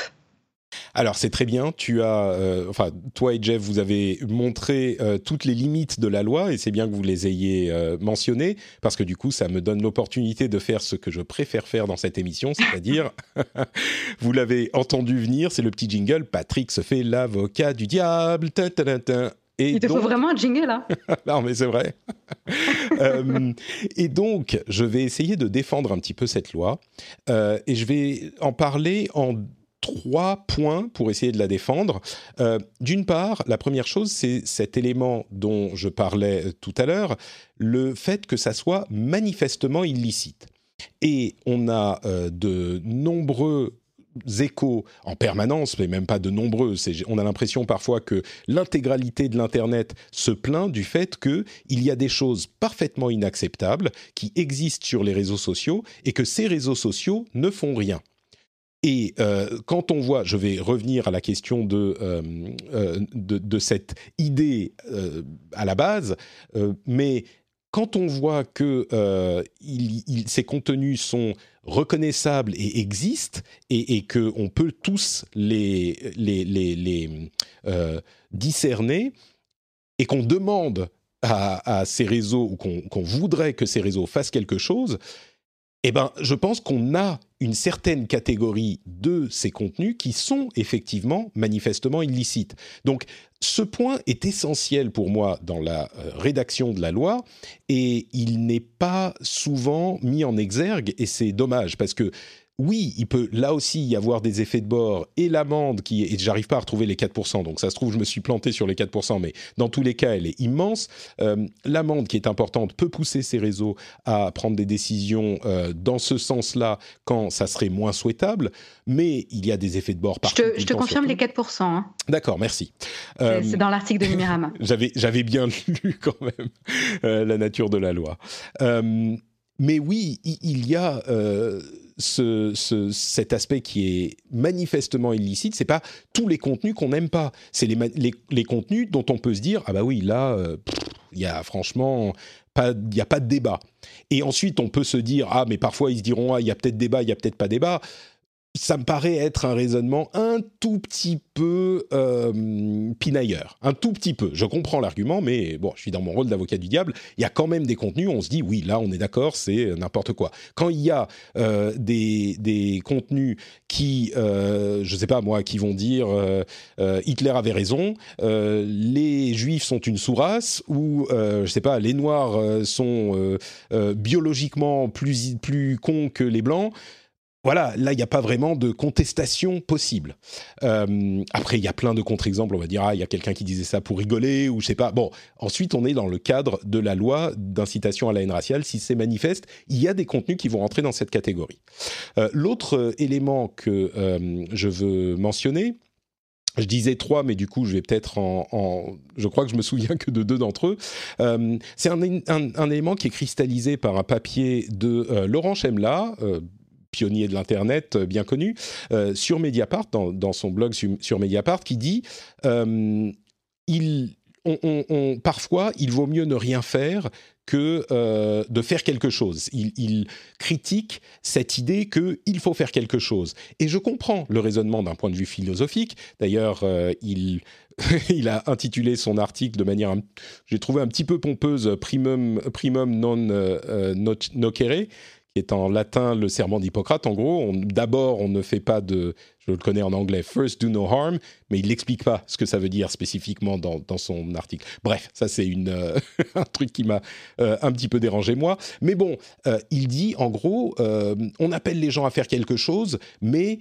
Alors c'est très bien, tu as, euh, enfin toi et Jeff, vous avez montré euh, toutes les limites de la loi et c'est bien que vous les ayez euh, mentionnées parce que du coup ça me donne l'opportunité de faire ce que je préfère faire dans cette émission, c'est-à-dire, vous l'avez entendu venir, c'est le petit jingle, Patrick se fait l'avocat du diable. et Il te faut vraiment un jingle là. non mais c'est vrai. et donc je vais essayer de défendre un petit peu cette loi et je vais en parler en trois points pour essayer de la défendre. Euh, d'une part, la première chose, c'est cet élément dont je parlais euh, tout à l'heure, le fait que ça soit manifestement illicite. Et on a euh, de nombreux échos en permanence, mais même pas de nombreux. On a l'impression parfois que l'intégralité de l'Internet se plaint du fait qu'il y a des choses parfaitement inacceptables qui existent sur les réseaux sociaux et que ces réseaux sociaux ne font rien. Et euh, quand on voit, je vais revenir à la question de, euh, euh, de, cette idée à la base, mais quand on voit que ces contenus sont reconnaissables et existent, et, et qu'on peut tous les, les, les, discerner, et qu'on demande à, ces réseaux, ou qu'on voudrait que ces réseaux fassent quelque chose, eh ben, je pense qu'on a une certaine catégorie de ces contenus qui sont effectivement manifestement illicites. Donc, ce point est essentiel pour moi dans la euh, rédaction de la loi et il n'est pas souvent mis en exergue et c'est dommage parce que oui, il peut là aussi y avoir des effets de bord et l'amende qui est, et j'arrive pas à retrouver les 4%, donc ça se trouve je me suis planté sur les 4%, mais dans tous les cas elle est immense. Euh, l'amende qui est importante peut pousser ces réseaux à prendre des décisions euh, dans ce sens-là quand ça serait moins souhaitable, mais il y a des effets de bord partout. Je te, confirme les 4%. Hein. D'accord, merci. C'est euh, dans l'article de Numérama. j'avais, j'avais bien lu quand même la nature de la loi. mais oui, il y a ce, cet aspect qui est manifestement illicite, c'est pas tous les contenus qu'on n'aime pas. C'est les, les, contenus dont on peut se dire ah bah oui là, il y a franchement pas, il y a pas de débat. Et ensuite on peut se dire ah mais parfois ils se diront ah il y a peut-être débat, il y a peut-être pas débat ça me paraît être un raisonnement un tout petit peu euh, pinailleur, un tout petit peu. Je comprends l'argument, mais bon, je suis dans mon rôle d'avocat du diable. Il y a quand même des contenus, on se dit oui, là, on est d'accord, c'est n'importe quoi. Quand il y a euh, des, des, contenus qui, euh, je sais pas moi, qui vont dire euh, Hitler avait raison, les Juifs sont une sous-race, ou je sais pas, les Noirs sont biologiquement plus plus cons que les Blancs voilà, là, il n'y a pas vraiment de contestation possible. Euh, après, il y a plein de contre-exemples. On va dire, ah, il y a quelqu'un qui disait ça pour rigoler, ou je sais pas. Bon, ensuite, on est dans le cadre de la loi d'incitation à la haine raciale. Si c'est manifeste, il y a des contenus qui vont rentrer dans cette catégorie. Euh, l'autre euh, élément que je veux mentionner, je disais trois, mais du coup, je vais peut-être en, Je crois que je me souviens que de deux d'entre eux. c'est un, élément qui est cristallisé par un papier de Laurent Chemla, pionnier de l'Internet euh, bien connu, euh, sur Mediapart, dans, son blog sur, Mediapart, qui dit euh, il, parfois, il vaut mieux ne rien faire que de faire quelque chose. Il, critique cette idée qu'il faut faire quelque chose. Et je comprends le raisonnement d'un point de vue philosophique. D'ailleurs, il, a intitulé son article de manière, j'ai trouvé un petit peu pompeuse, primum, primum non nocere, en latin le serment d'Hippocrate. En gros, d'abord, on ne fait pas de, je le connais en anglais, first do no harm, mais il n'explique pas ce que ça veut dire spécifiquement dans, son article. Bref, ça c'est euh, un truc qui m'a euh, un petit peu dérangé moi. Mais bon, euh, il dit en gros, on appelle les gens à faire quelque chose, mais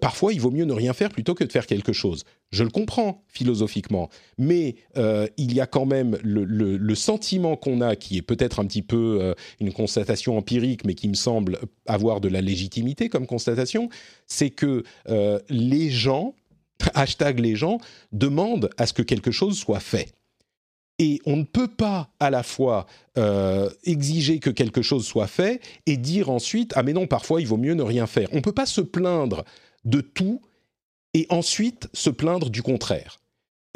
parfois il vaut mieux ne rien faire plutôt que de faire quelque chose. Je le comprends philosophiquement, mais il y a quand même le, sentiment qu'on a, qui est peut-être un petit peu une constatation empirique, mais qui me semble avoir de la légitimité comme constatation, c'est que euh, les gens, hashtag les gens, demandent à ce que quelque chose soit fait. Et on ne peut pas à la fois exiger que quelque chose soit fait et dire ensuite ah mais non parfois il vaut mieux ne rien faire. On ne peut pas se plaindre de tout et ensuite se plaindre du contraire.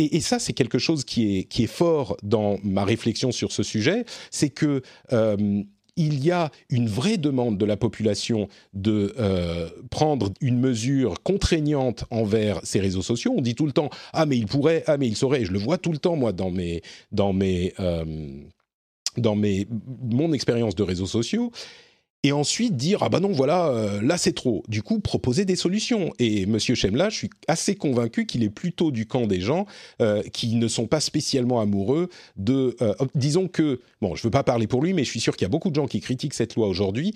Et, ça, c'est quelque chose qui est, qui est fort dans ma réflexion sur ce sujet, c'est que euh, il y a une vraie demande de la population de euh, prendre une mesure contraignante envers ces réseaux sociaux. On dit tout le temps ah mais il pourrait, ah mais il saurait. je le vois tout le temps moi dans mes dans mes euh, dans mes mon expérience de réseaux sociaux et ensuite dire ah bah non voilà euh, là c'est trop. Du coup proposer des solutions. Et Monsieur Chemla, je suis assez convaincu qu'il est plutôt du camp des gens euh, qui ne sont pas spécialement amoureux de. Euh, disons que bon, je veux pas parler pour lui, mais je suis sûr qu'il y a beaucoup de gens qui critiquent cette loi aujourd'hui,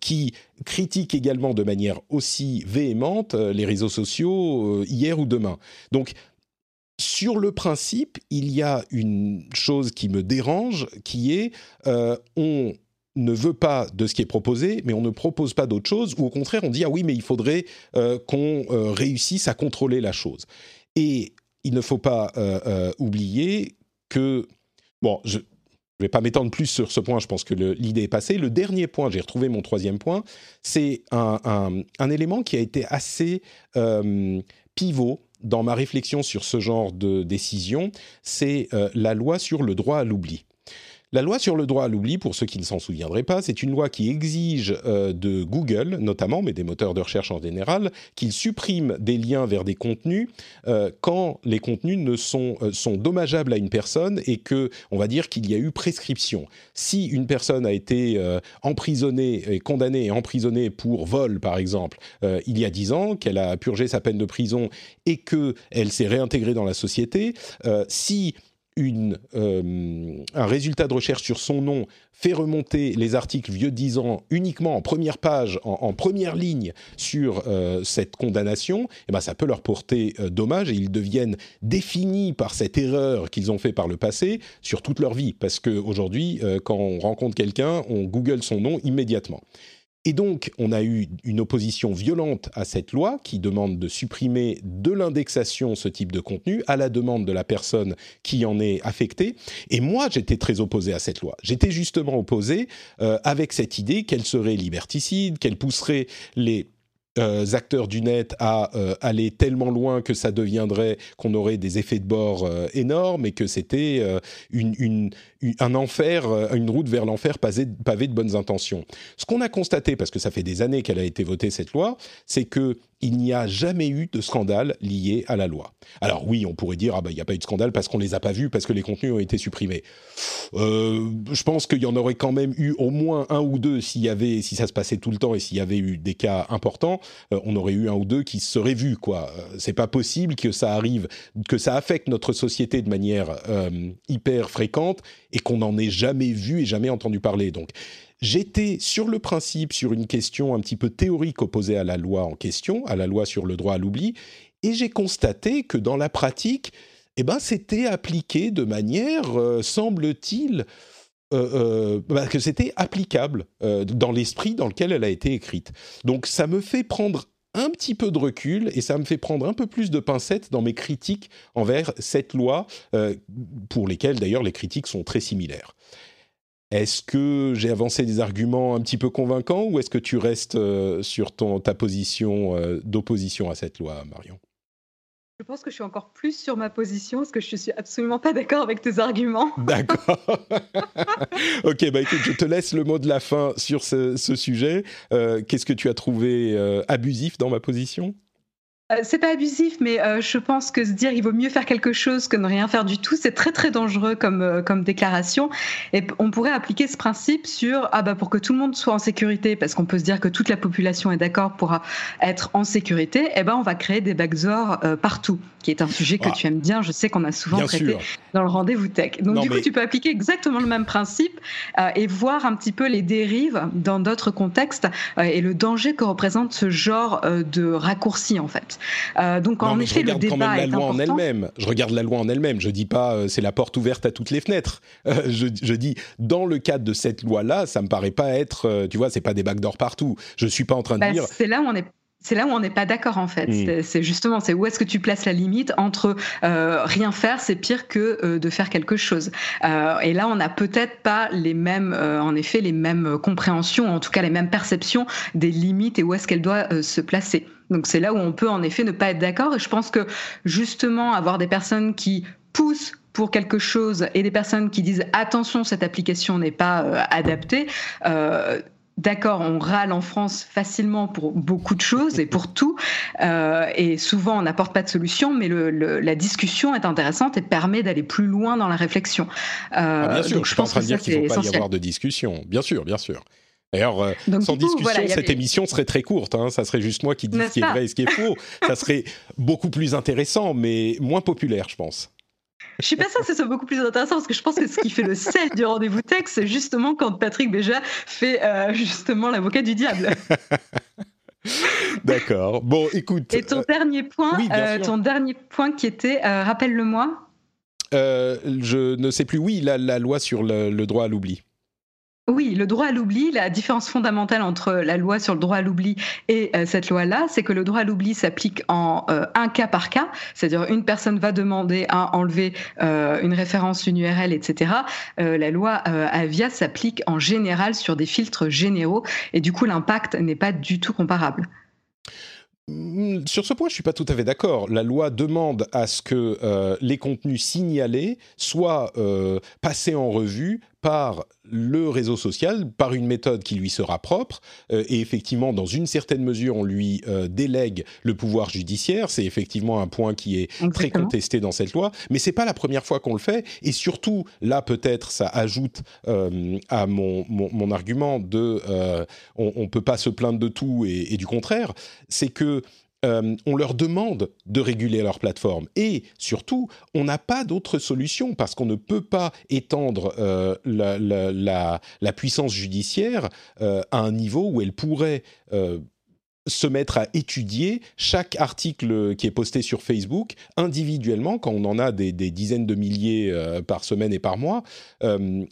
qui critiquent également de manière aussi véhémente les réseaux sociaux hier ou demain. Donc sur le principe, il y a une chose qui me dérange, qui est on ne veut pas de ce qui est proposé, mais on ne propose pas d'autre chose, ou au contraire on dit ah oui mais il faudrait euh, qu'on euh, réussisse à contrôler la chose. Et il ne faut pas euh, oublier que bon je ne vais pas m'étendre plus sur ce point, je pense que l'idée est passée. Le dernier point, j'ai retrouvé mon troisième point, c'est un, un, élément qui a été assez pivot dans ma réflexion sur ce genre de décision, c'est la loi sur le droit à l'oubli. La loi sur le droit à l'oubli, pour ceux qui ne s'en souviendraient pas, c'est une loi qui exige euh, de Google, notamment, mais des moteurs de recherche en général, qu'ils suppriment des liens vers des contenus euh, quand les contenus ne sont, euh, sont dommageables à une personne et que, on va dire qu'il y a eu prescription. Si une personne a été emprisonnée et condamnée et emprisonnée pour vol, par exemple, il y a dix ans, qu'elle a purgé sa peine de prison et qu'elle s'est réintégrée dans la société, si une, euh, un résultat de recherche sur son nom fait remonter les articles vieux de 10 ans uniquement en première page, en, première ligne sur euh, cette condamnation, eh ben ça peut leur porter euh, dommage et ils deviennent définis par cette erreur qu'ils ont fait par le passé sur toute leur vie. Parce qu'aujourd'hui, quand on rencontre quelqu'un, on Google son nom immédiatement. Et donc, on a eu une opposition violente à cette loi qui demande de supprimer de l'indexation ce type de contenu à la demande de la personne qui en est affectée. Et moi, j'étais très opposé à cette loi. J'étais justement opposé euh, avec cette idée qu'elle serait liberticide, qu'elle pousserait les euh, acteurs du net à euh, aller tellement loin que ça deviendrait qu'on aurait des effets de bord énormes et que c'était une, un enfer, une route vers l'enfer pavée, de bonnes intentions. Ce qu'on a constaté, parce que ça fait des années qu'elle a été votée cette loi, c'est que il n'y a jamais eu de scandale lié à la loi. Alors oui, on pourrait dire ah bah il n'y a pas eu de scandale parce qu'on les a pas vus parce que les contenus ont été supprimés. je pense qu'il y en aurait quand même eu au moins un ou deux s'il y avait si ça se passait tout le temps et s'il y avait eu des cas importants. Euh, on aurait eu un ou deux qui se seraient vus. Quoi, euh, c'est pas possible que ça arrive, que ça affecte notre société de manière euh, hyper fréquente et qu'on n'en ait jamais vu et jamais entendu parler. Donc, j'étais sur le principe sur une question un petit peu théorique opposée à la loi en question, à la loi sur le droit à l'oubli, et j'ai constaté que dans la pratique, eh ben, c'était appliqué de manière, semble-t-il, euh, euh, bah, que c'était applicable euh, dans l'esprit dans lequel elle a été écrite. Donc ça me fait prendre un petit peu de recul et ça me fait prendre un peu plus de pincettes dans mes critiques envers cette loi, pour lesquelles d'ailleurs les critiques sont très similaires. Est-ce que j'ai avancé des arguments un petit peu convaincants ou est-ce que tu restes sur ton, ta position d'opposition à cette loi, Marion? Je pense que je suis encore plus sur ma position parce que je suis absolument pas d'accord avec tes arguments. D'accord. ok, bah écoute, je te laisse le mot de la fin sur ce, sujet. Euh, qu'est-ce que tu as trouvé euh, abusif dans ma position? C'est pas abusif, mais euh, je pense que se dire il vaut mieux faire quelque chose que ne rien faire du tout, c'est très très dangereux comme, euh, comme déclaration. Et on pourrait appliquer ce principe sur ah bah pour que tout le monde soit en sécurité, parce qu'on peut se dire que toute la population est d'accord pour être en sécurité, eh ben on va créer des backdoors partout, qui est un sujet que ah. tu aimes bien. Je sais qu'on a souvent traité dans le rendez-vous tech. Donc du coup, tu peux appliquer exactement le même principe et voir un petit peu les dérives dans d'autres contextes et le danger que représente ce genre de raccourci en fait. Euh, donc en effet, le débat quand même la loi en elle-même. Je regarde la loi en elle-même. Je dis pas euh, c'est la porte ouverte à toutes les fenêtres. Euh, je, dis dans le cadre de cette loi-là, ça me paraît pas être, tu vois, c'est pas des backdoors partout. Je suis pas en train de bah, dire. C'est là où on est c'est là où on n'est pas d'accord en fait. Hmm. C'est justement, c'est où est-ce que tu places la limite entre rien faire, c'est pire que de faire quelque chose. et là, on n'a peut-être pas les mêmes, en effet, les mêmes compréhensions, en tout cas les mêmes perceptions des limites et où est-ce qu'elle doit se placer. Donc c'est là où on peut en effet ne pas être d'accord. Et je pense que justement avoir des personnes qui poussent pour quelque chose et des personnes qui disent attention cette application n'est pas euh, adaptée. Euh, D'accord, on râle en France facilement pour beaucoup de choses et pour tout, euh, et souvent on n'apporte pas de solution, mais le, la discussion est intéressante et permet d'aller plus loin dans la réflexion. Euh, ah, bien sûr, je suis pas en train de dire qu'il ne faut pas y avoir de discussion. Bien sûr, bien sûr. D'ailleurs, euh, sans discussion, cette émission serait très courte. Hein. Ça serait juste moi qui dis ce qui est vrai et ce qui est faux. ça serait beaucoup plus intéressant, mais moins populaire, je pense. Je suis pas sûre que ce soit beaucoup plus intéressant parce que je pense que ce qui fait le sel du rendez-vous texte, c'est justement quand Patrick Béja fait euh, justement l'avocat du diable. D'accord. Bon, écoute. Et ton euh, dernier point, ton dernier point qui était, rappelle-le-moi. je ne sais plus. Oui, la, la loi sur le droit à l'oubli. Oui, le droit à l'oubli, la différence fondamentale entre la loi sur le droit à l'oubli et euh, cette loi-là, c'est que le droit à l'oubli s'applique en euh, un cas par cas, c'est-à-dire une personne va demander à enlever euh, une référence, une URL, etc. la loi Avia s'applique en général sur des filtres généraux et du coup l'impact n'est pas du tout comparable. Hmm, sur ce point, je suis pas tout à fait d'accord. La loi demande à ce que les contenus signalés soient passés en revue par le réseau social, par une méthode qui lui sera propre, euh, et effectivement, dans une certaine mesure, on lui euh, délègue le pouvoir judiciaire. C'est effectivement un point qui est très contesté dans cette loi, mais c'est pas la première fois qu'on le fait. Et surtout, là, peut-être, ça ajoute euh, à mon, mon, argument de on, on peut pas se plaindre de tout et, et du contraire, c'est que euh, on leur demande de réguler leur plateforme. Et surtout, on n'a pas d'autre solution parce qu'on ne peut pas étendre euh, la, puissance judiciaire euh, à un niveau où elle pourrait se mettre à étudier chaque article qui est posté sur Facebook individuellement, quand on en a des, dizaines de milliers par semaine et par mois,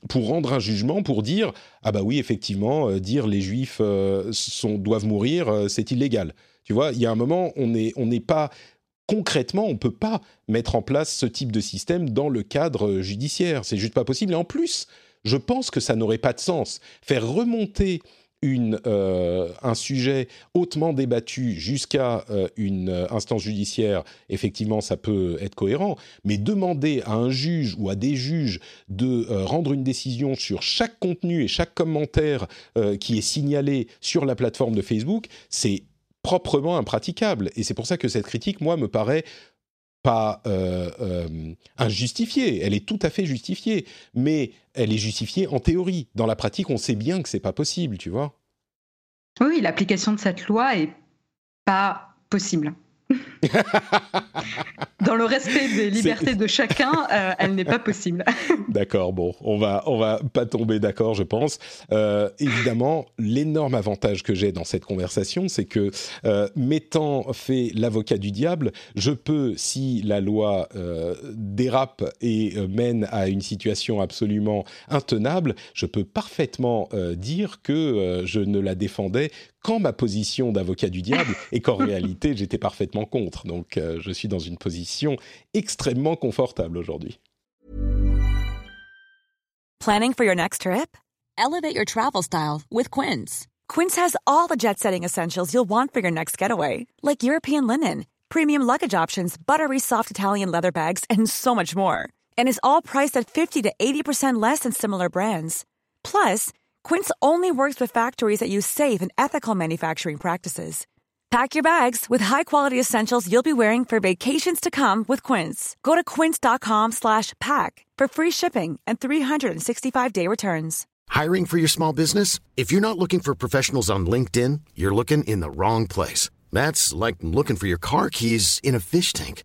pour rendre un jugement, pour dire ah bah oui effectivement dire les juifs doivent mourir c'est illégal. Tu vois, il y a un moment on n'est on n'est pas concrètement on peut pas mettre en place ce type de système dans le cadre judiciaire, c'est juste pas possible. Et en plus, je pense que ça n'aurait pas de sens faire remonter une, euh, un sujet hautement débattu jusqu'à euh, une euh, instance judiciaire, effectivement, ça peut être cohérent. Mais demander à un juge ou à des juges de rendre une décision sur chaque contenu et chaque commentaire qui est signalé sur la plateforme de Facebook, c'est proprement impraticable. Et c'est pour ça que cette critique, moi, me paraît pas injustifiée. Elle est tout à fait justifiée, mais elle est justifiée en théorie. Dans la pratique, on sait bien que c'est pas possible, tu vois. Oui, l'application de cette loi est pas possible. Dans le respect des libertés de chacun, euh, elle n'est pas possible. d'accord, bon, on va, on va pas tomber d'accord, je pense. Euh, évidemment, l'énorme avantage que j'ai dans cette conversation, c'est que euh, m'étant fait l'avocat du diable, je peux, si la loi dérape et mène à une situation absolument intenable, je peux parfaitement dire que je ne la défendais quand ma position d'avocat du diable et qu'en réalité j'étais parfaitement contre. Donc euh, je suis dans une position extrêmement confortable aujourd'hui. Planning for your next trip? Elevate your travel style with Quince. Quince has all the jet-setting essentials you'll want for your next getaway, like European linen, premium luggage options, buttery soft Italian leather bags, and so much more. And is all priced at 50 to 80% less than similar brands. Plus, Quince only works with factories that use safe and ethical manufacturing practices. Pack your bags with high-quality essentials you'll be wearing for vacations to come with Quince. Go to quince.com/pack for free shipping and 365-day returns. Hiring for your small business? If you're not looking for professionals on LinkedIn, you're looking in the wrong place. That's like looking for your car keys in a fish tank.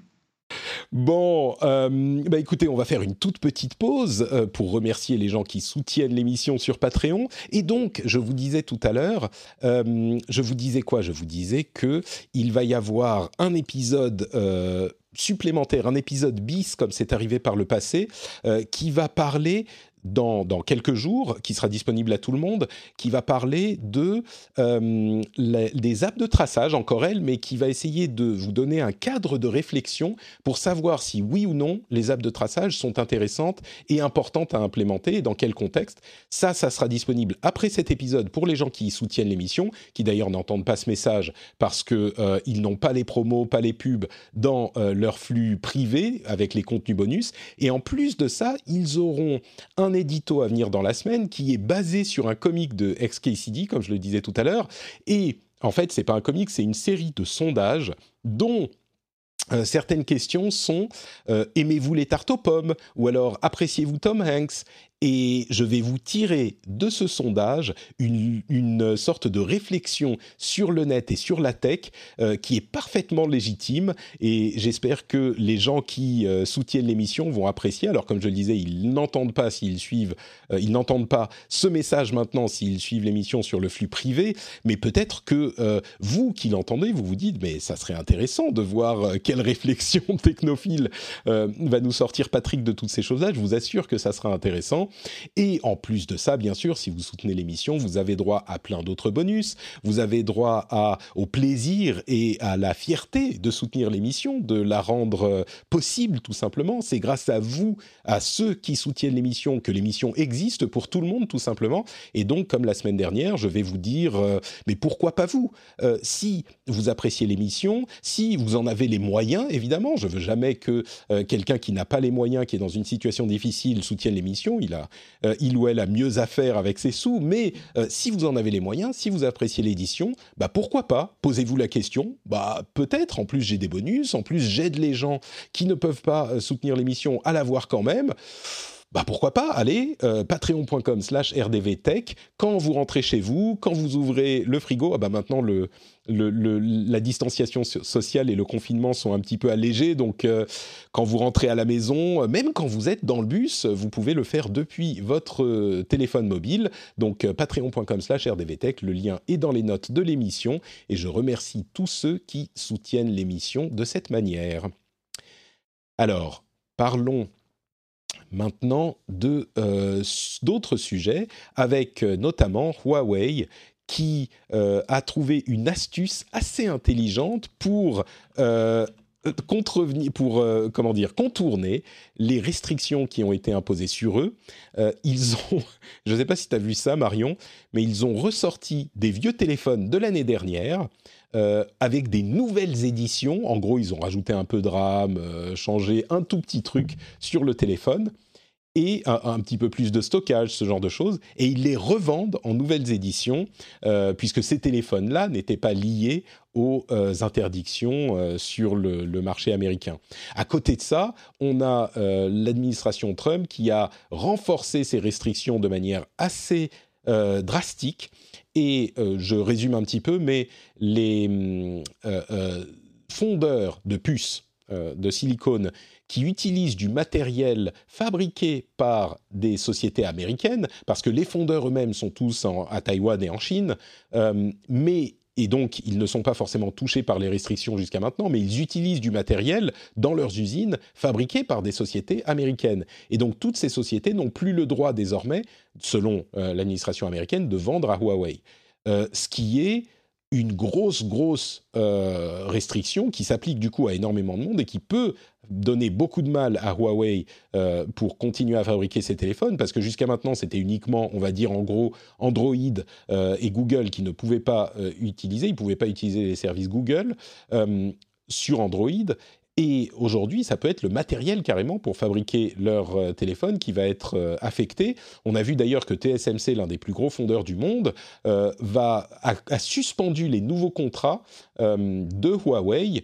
Bon, euh, bah écoutez, on va faire une toute petite pause euh, pour remercier les gens qui soutiennent l'émission sur Patreon. Et donc, je vous disais tout à l'heure, euh, je vous disais quoi? Je vous disais que il va y avoir un épisode supplémentaire, un épisode bis, comme c'est arrivé par le passé, qui va parler dans, quelques jours, qui sera disponible à tout le monde, qui va parler euh, des apps de traçage, encore elle, mais qui va essayer de vous donner un cadre de réflexion pour savoir si oui ou non les apps de traçage sont intéressantes et importantes à implémenter et dans quel contexte. Ça, ça sera disponible après cet épisode pour les gens qui soutiennent l'émission, qui d'ailleurs n'entendent pas ce message parce que euh, n'ont pas les promos, pas les pubs dans euh, leur flux privé avec les contenus bonus. Et en plus de ça, ils auront un édito à venir dans la semaine qui est basé sur un comic de XKCD, comme je le disais tout à l'heure. Et en fait, c'est pas un comic, c'est une série de sondages dont euh, certaines questions sont euh, aimez-vous les tartes aux pommes? ou alors appréciez-vous Tom Hanks? Et je vais vous tirer de ce sondage une, sorte de réflexion sur le net et sur la tech euh, qui est parfaitement légitime et j'espère que les gens qui euh, soutiennent l'émission vont apprécier. Alors comme je le disais, ils n'entendent pas s'ils suivent, euh, ils n'entendent pas ce message maintenant s'ils suivent l'émission sur le flux privé, mais peut-être que vous qui l'entendez, vous vous dites mais ça serait intéressant de voir quelle réflexion technophile va nous sortir Patrick de toutes ces choses-là. Je vous assure que ça sera intéressant. Et en plus de ça, bien sûr, si vous soutenez l'émission, vous avez droit à plein d'autres bonus. Vous avez droit au plaisir et à la fierté de soutenir l'émission, de la rendre euh, possible tout simplement. C'est grâce à vous, à ceux qui soutiennent l'émission, que l'émission existe pour tout le monde tout simplement. Et donc, comme la semaine dernière, je vais vous dire, euh, mais pourquoi pas vous? Euh, Si vous appréciez l'émission, si vous en avez les moyens, évidemment, je veux jamais que quelqu'un qui n'a pas les moyens, qui est dans une situation difficile, soutienne l'émission. Il a a, il ou elle a mieux à faire avec ses sous. Mais si vous en avez les moyens, si vous appréciez l'édition, bah pourquoi pas? Posez-vous la question. Bah peut-être. En plus, j'ai des bonus. En plus, j'aide les gens qui ne peuvent pas soutenir l'émission à la voir quand même bah pourquoi pas, allez, euh, patreon.com slash rdvtech, quand vous rentrez chez vous, quand vous ouvrez le frigo, ah bah maintenant le, la distanciation sociale et le confinement sont un petit peu allégés, donc euh, quand vous rentrez à la maison, même quand vous êtes dans le bus, vous pouvez le faire depuis votre euh, téléphone mobile, donc patreon.com slash rdvtech, le lien est dans les notes de l'émission, et je remercie tous ceux qui soutiennent l'émission de cette manière. Alors, parlons maintenant de euh, d'autres sujets, avec euh, notamment Huawei qui euh, a trouvé une astuce assez intelligente pour pour comment dire, contourner les restrictions qui ont été imposées sur eux. ils ont, je ne sais pas si tu as vu ça, Marion, mais ils ont ressorti des vieux téléphones de l'année dernière. Avec des nouvelles éditions. En gros, ils ont rajouté un peu de RAM, changé un tout petit truc sur le téléphone et un, petit peu plus de stockage, ce genre de choses, et ils les revendent en nouvelles éditions, euh, puisque ces téléphones-là n'étaient pas liés aux euh, interdictions euh, sur le, marché américain. À côté de ça, on a l'administration Trump qui a renforcé ces restrictions de manière assez drastique, et je résume un petit peu, mais les fondeurs de puces de silicone qui utilisent du matériel fabriqué par des sociétés américaines, parce que les fondeurs eux-mêmes sont tous à Taïwan et en Chine, euh, mais et donc ils ne sont pas forcément touchés par les restrictions jusqu'à maintenant, mais ils utilisent du matériel dans leurs usines fabriqué par des sociétés américaines. Et donc toutes ces sociétés n'ont plus le droit désormais, selon euh, l'administration américaine, de vendre à Huawei. Euh, ce qui est une grosse, grosse restriction qui s'applique du coup à énormément de monde et qui peut donné beaucoup de mal à Huawei euh, pour continuer à fabriquer ces téléphones, parce que jusqu'à maintenant, c'était uniquement, on va dire en gros, Android euh, et Google qui ne pouvaient pas euh, utiliser, ils ne pouvaient pas utiliser les services Google sur Android, et aujourd'hui, ça peut être le matériel carrément pour fabriquer leur téléphone qui va être affecté. On a vu d'ailleurs que TSMC, l'un des plus gros fondeurs du monde, va, a, suspendu les nouveaux contrats de Huawei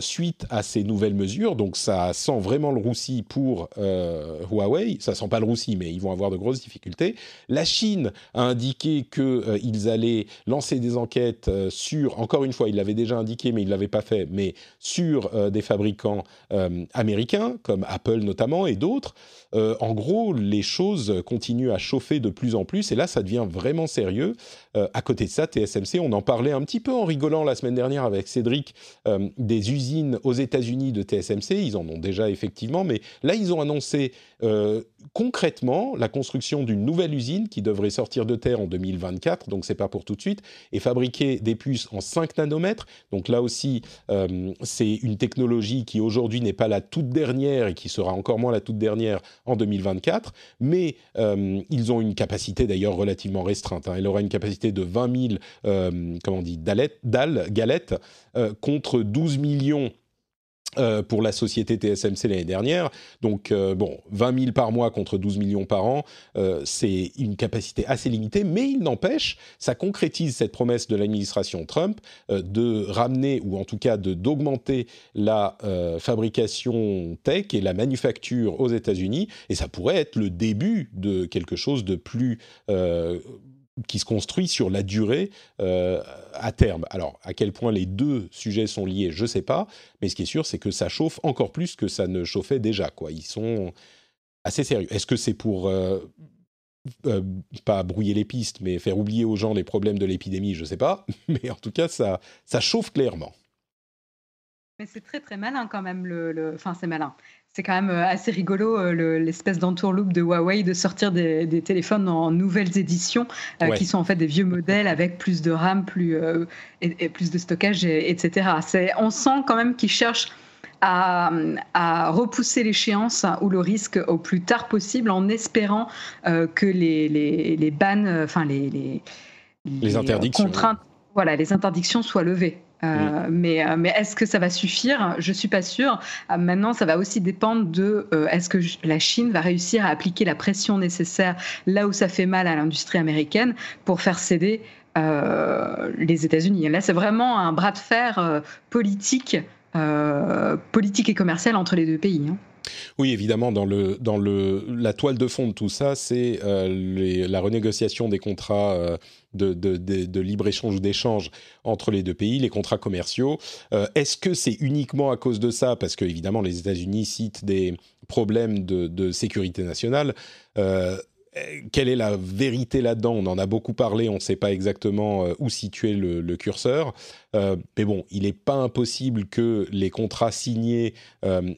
suite à ces nouvelles mesures. Donc ça sent vraiment le roussi pour Huawei. Ça sent pas le roussi, mais ils vont avoir de grosses difficultés. La Chine a indiqué qu'ils allaient lancer des enquêtes sur, encore une fois, ils l'avaient déjà indiqué, mais ils l'avaient pas fait, mais sur des fabricants euh, américains, comme Apple notamment, et d'autres. Euh, en gros, les choses continuent à chauffer de plus en plus, et là, ça devient vraiment sérieux. Euh, à côté de ça, TSMC, on en parlait un petit peu en rigolant la semaine dernière avec Cédric, des usines aux États-Unis de TSMC, ils en ont déjà effectivement, mais là, ils ont annoncé concrètement la construction d'une nouvelle usine qui devrait sortir de terre en 2024, donc c'est pas pour tout de suite, et fabriquer des puces en 5 nanomètres. Donc là aussi, c'est une technologie qui aujourd'hui n'est pas la toute dernière et qui sera encore moins la toute dernière en 2024, mais euh, ils ont une capacité d'ailleurs relativement restreinte. Hein. Elle aura une capacité de 20 000, euh, comment on dit, dalles, galettes, euh, contre 12 millions euh, pour la société TSMC l'année dernière. Donc, euh, bon, 20 000 par mois contre 12 millions par an, euh, c'est une capacité assez limitée, mais il n'empêche, ça concrétise cette promesse de l'administration Trump de ramener, ou en tout cas d'augmenter la fabrication tech et la manufacture aux États-Unis, et ça pourrait être le début de quelque chose de plus qui se construit sur la durée euh, à terme. Alors, à quel point les deux sujets sont liés, je ne sais pas, mais ce qui est sûr, c'est que ça chauffe encore plus que ça ne chauffait déjà. Ils sont assez sérieux. Est-ce que c'est pour, euh, euh, pas brouiller les pistes, mais faire oublier aux gens les problèmes de l'épidémie, je ne sais pas, mais en tout cas, ça, ça chauffe clairement. Mais c'est très très malin quand même, le... enfin c'est malin c'est quand même euh, assez rigolo euh, l'espèce d'entourloupe de Huawei de sortir des, téléphones en nouvelles éditions euh, qui sont en fait des vieux modèles avec plus de RAM, plus, et, plus de stockage, etc. On sent quand même qu'ils cherchent à, repousser l'échéance ou le risque au plus tard possible en espérant que les, les, enfin les, les, interdictions. Contraintes, voilà, les interdictions soient levées. Euh, mais, euh, mais est-ce que ça va suffire? Je suis pas sûre. Euh, maintenant, ça va aussi dépendre de est-ce que la Chine va réussir à appliquer la pression nécessaire là où ça fait mal à l'industrie américaine pour faire céder les États-Unis. Là, c'est vraiment un bras de fer politique, politique et commercial entre les deux pays. Hein. Oui, évidemment, dans, la toile de fond de tout ça, c'est euh, la renégociation des contrats euh, de, libre-échange ou d'échange entre les deux pays, les contrats commerciaux. Euh, est-ce que c'est uniquement à cause de ça? Parce que, évidemment, les États-Unis citent des problèmes de, sécurité nationale. Euh, quelle est la vérité là-dedans? On en a beaucoup parlé, on ne sait pas exactement euh, où situer le, curseur. Euh, mais bon, il n'est pas impossible que les contrats signés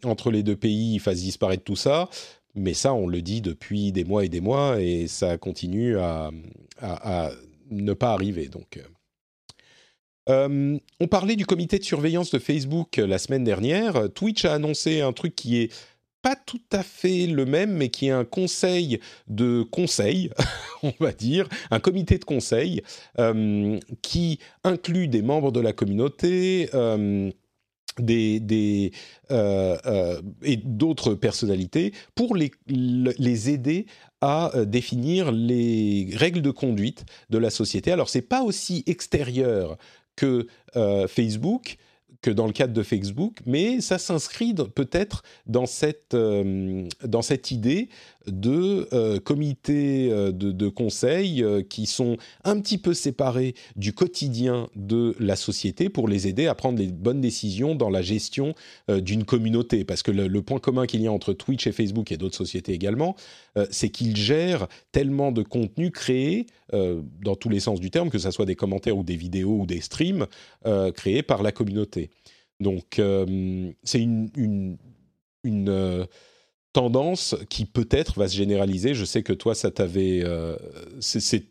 entre les deux pays fassent disparaître tout ça. Mais ça, on le dit depuis des mois et des mois, et ça continue à, à ne pas arriver. Donc. on parlait du comité de surveillance de Facebook la semaine dernière. Twitch a annoncé un truc qui est pas tout à fait le même, mais qui est un conseil de conseil, on va dire, un comité de conseil euh, qui inclut des membres de la communauté. Euh, euh, et d'autres personnalités pour les, aider à définir les règles de conduite de la société. Alors c'est pas aussi extérieur que Facebook, que dans le cadre de Facebook, mais ça s'inscrit peut-être dans cette, euh, dans cette idée de euh, comités euh, de, conseil euh, qui sont un petit peu séparés du quotidien de la société pour les aider à prendre les bonnes décisions dans la gestion d'une communauté. Parce que le, point commun qu'il y a entre Twitch et Facebook et d'autres sociétés également, c'est qu'ils gèrent tellement de contenu créé dans tous les sens du terme, que ce soit des commentaires ou des vidéos ou des streams créés par la communauté. Donc c'est une tendance qui peut-être va se généraliser. Je sais que toi, ça t'avait, euh,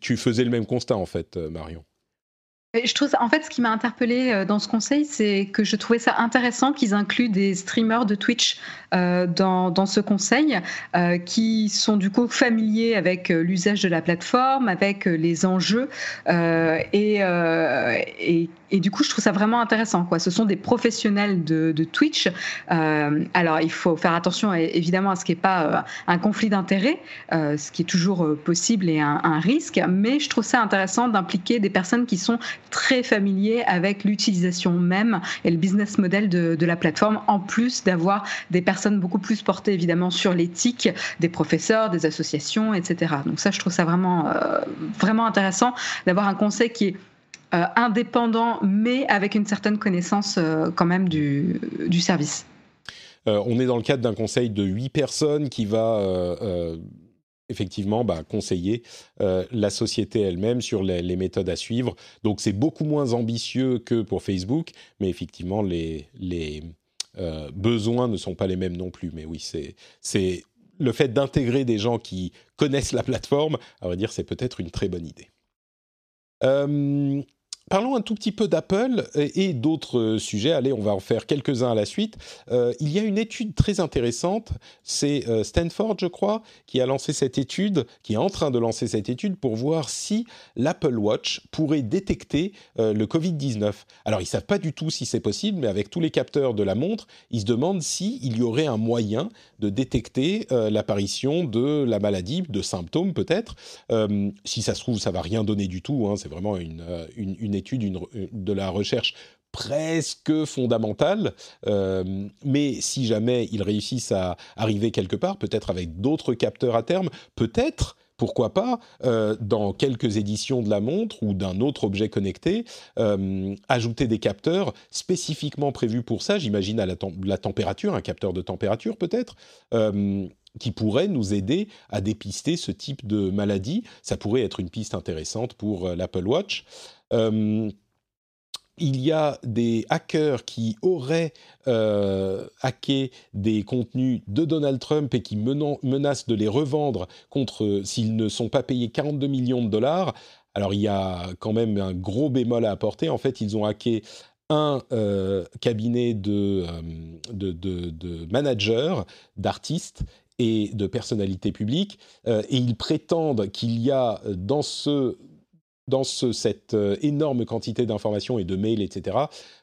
tu faisais le même constat en fait, euh, Marion. Je trouve en fait, ce qui m'a interpellé euh, dans ce conseil, c'est que je trouvais ça intéressant qu'ils incluent des streamers de Twitch dans, dans, ce conseil, qui sont du coup familiers avec l'usage de la plateforme, avec les enjeux et, du coup, je trouve ça vraiment intéressant. Ce sont des professionnels de, Twitch. Euh, alors, il faut faire attention évidemment à ce qui n'est pas euh, un conflit d'intérêts, euh, ce qui est toujours euh, possible et un, risque. Mais je trouve ça intéressant d'impliquer des personnes qui sont très familiers avec l'utilisation même et le business model de, la plateforme, en plus d'avoir des personnes beaucoup plus portées évidemment sur l'éthique, des professeurs, des associations, etc. Donc ça, je trouve ça vraiment, euh, vraiment intéressant d'avoir un conseil qui est euh, indépendant, mais avec une certaine connaissance euh, quand même du, du service. On est dans le cadre d'un conseil de huit personnes qui va effectivement bah, conseiller la société elle-même sur les, méthodes à suivre. Donc c'est beaucoup moins ambitieux que pour Facebook, mais effectivement les, les besoins ne sont pas les mêmes non plus. Mais oui, c'est le fait d'intégrer des gens qui connaissent la plateforme, à vrai dire, c'est peut-être une très bonne idée. Euh, Parlons un tout petit peu d'Apple et d'autres euh, sujets. Allez, on va en faire quelques-uns à la suite. Euh, il y a une étude très intéressante. C'est euh, Stanford, je crois, qui a lancé cette étude, qui est en train de lancer cette étude pour voir si l'Apple Watch pourrait détecter le Covid-19. Alors, ils savent pas du tout si c'est possible, mais avec tous les capteurs de la montre, ils se demandent s'il il y aurait un moyen de détecter l'apparition de la maladie, de symptômes peut-être. si ça se trouve, ça va rien donner du tout. Hein, c'est vraiment une, une, une étude euh, de la recherche presque fondamentale, euh, mais si jamais ils réussissent à arriver quelque part, peut-être avec d'autres capteurs à terme, peut-être pourquoi pas, euh, dans quelques éditions de la montre ou d'un autre objet connecté, ajouter des capteurs spécifiquement prévus pour ça, j'imagine à la, température, un capteur de température peut-être, qui pourrait nous aider à dépister ce type de maladie. Ça pourrait être une piste intéressante pour l'Apple Watch. Euh, il y a des hackers qui auraient euh, hacké des contenus de Donald Trump et qui menacent de les revendre contre s'ils ne sont pas payés 42 millions de dollars. Alors il y a quand même un gros bémol à apporter. En fait, ils ont hacké un euh, cabinet de managers, d'artistes et de personnalités publiques, et ils prétendent qu'il y a dans ce dans cette euh, énorme quantité d'informations et de mails, etc.,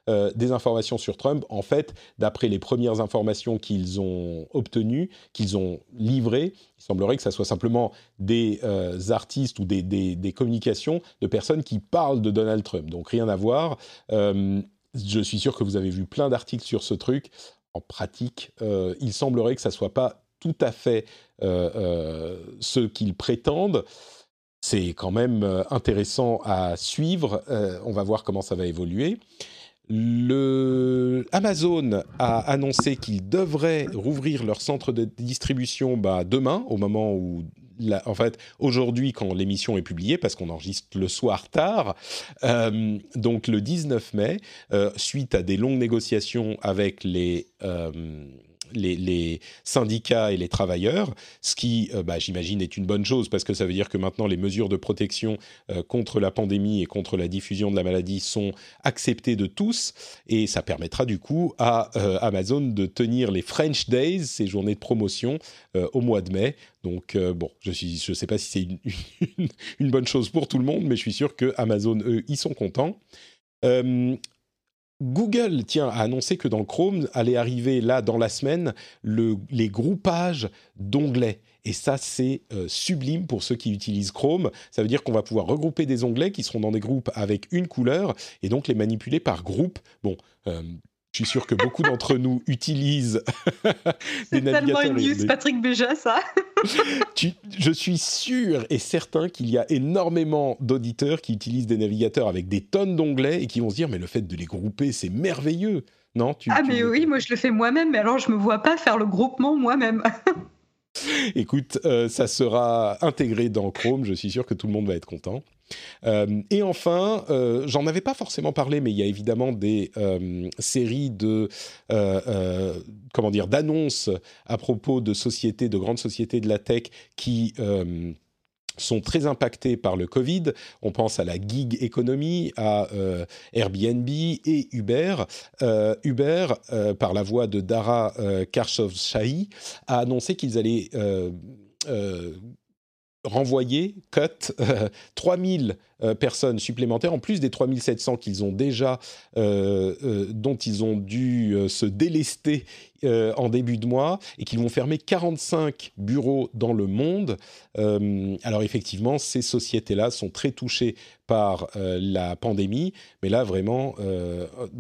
euh, des informations sur Trump. En fait, d'après les premières informations qu'ils ont obtenues, qu'ils ont livrées, il semblerait que ça soit simplement des euh, artistes ou des, des, communications de personnes qui parlent de Donald Trump. Donc rien à voir. je suis sûr que vous avez vu plein d'articles sur ce truc. En pratique, il semblerait que ça soit pas tout à fait ce qu'ils prétendent c'est quand même euh, intéressant à suivre. Euh, on va voir comment ça va évoluer. Le Amazon a annoncé qu'ils devraient rouvrir leur centre de distribution bah, demain, au moment où, en fait, aujourd'hui quand l'émission est publiée, parce qu'on enregistre le soir tard, euh, donc le 19 mai, suite à des longues négociations avec les les, syndicats et les travailleurs, ce qui, euh, bah, j'imagine, est une bonne chose parce que ça veut dire que maintenant les mesures de protection euh, contre la pandémie et contre la diffusion de la maladie sont acceptées de tous et ça permettra du coup à euh, Amazon de tenir les French Days, ces journées de promotion, au mois de mai. Donc bon, je ne sais pas si c'est une, une, bonne chose pour tout le monde, mais je suis sûr que Amazon, eux, ils sont contents. Google, tiens, a annoncé que dans Chrome allait arriver là dans la semaine les groupages d'onglets. Et ça, c'est euh, sublime pour ceux qui utilisent Chrome. Ça veut dire qu'on va pouvoir regrouper des onglets qui seront dans des groupes avec une couleur et donc les manipuler par groupe. Bon, euh, je suis sûr que beaucoup d'entre nous utilisent des navigateurs. C'est tellement une news, Patrick Béja, ça. je suis sûr et certain qu'il y a énormément d'auditeurs qui utilisent des navigateurs avec des tonnes d'onglets et qui vont se dire mais le fait de les grouper, c'est merveilleux. Non, tu, ah mais oui, moi je le fais moi-même, mais alors je me vois pas faire le groupement moi-même. Écoute, euh, ça sera intégré dans Chrome, je suis sûr que tout le monde va être content. Euh, et enfin, euh, j'en avais pas forcément parlé, mais il y a évidemment des euh, séries de comment dire d'annonces à propos de sociétés, de grandes sociétés de la tech qui sont très impactées par le Covid. On pense à la gig economy, à Airbnb et Uber. Uber, par la voix de Dara Khashoggi, a annoncé qu'ils allaient renvoyer, cut, 3000 euh, personnes supplémentaires, en plus des 3700 qu'ils ont déjà, euh, euh, dont ils ont dû se délester en début de mois, et qu'ils vont fermer 45 bureaux dans le monde. alors effectivement, ces sociétés-là sont très touchées par la pandémie, mais là vraiment,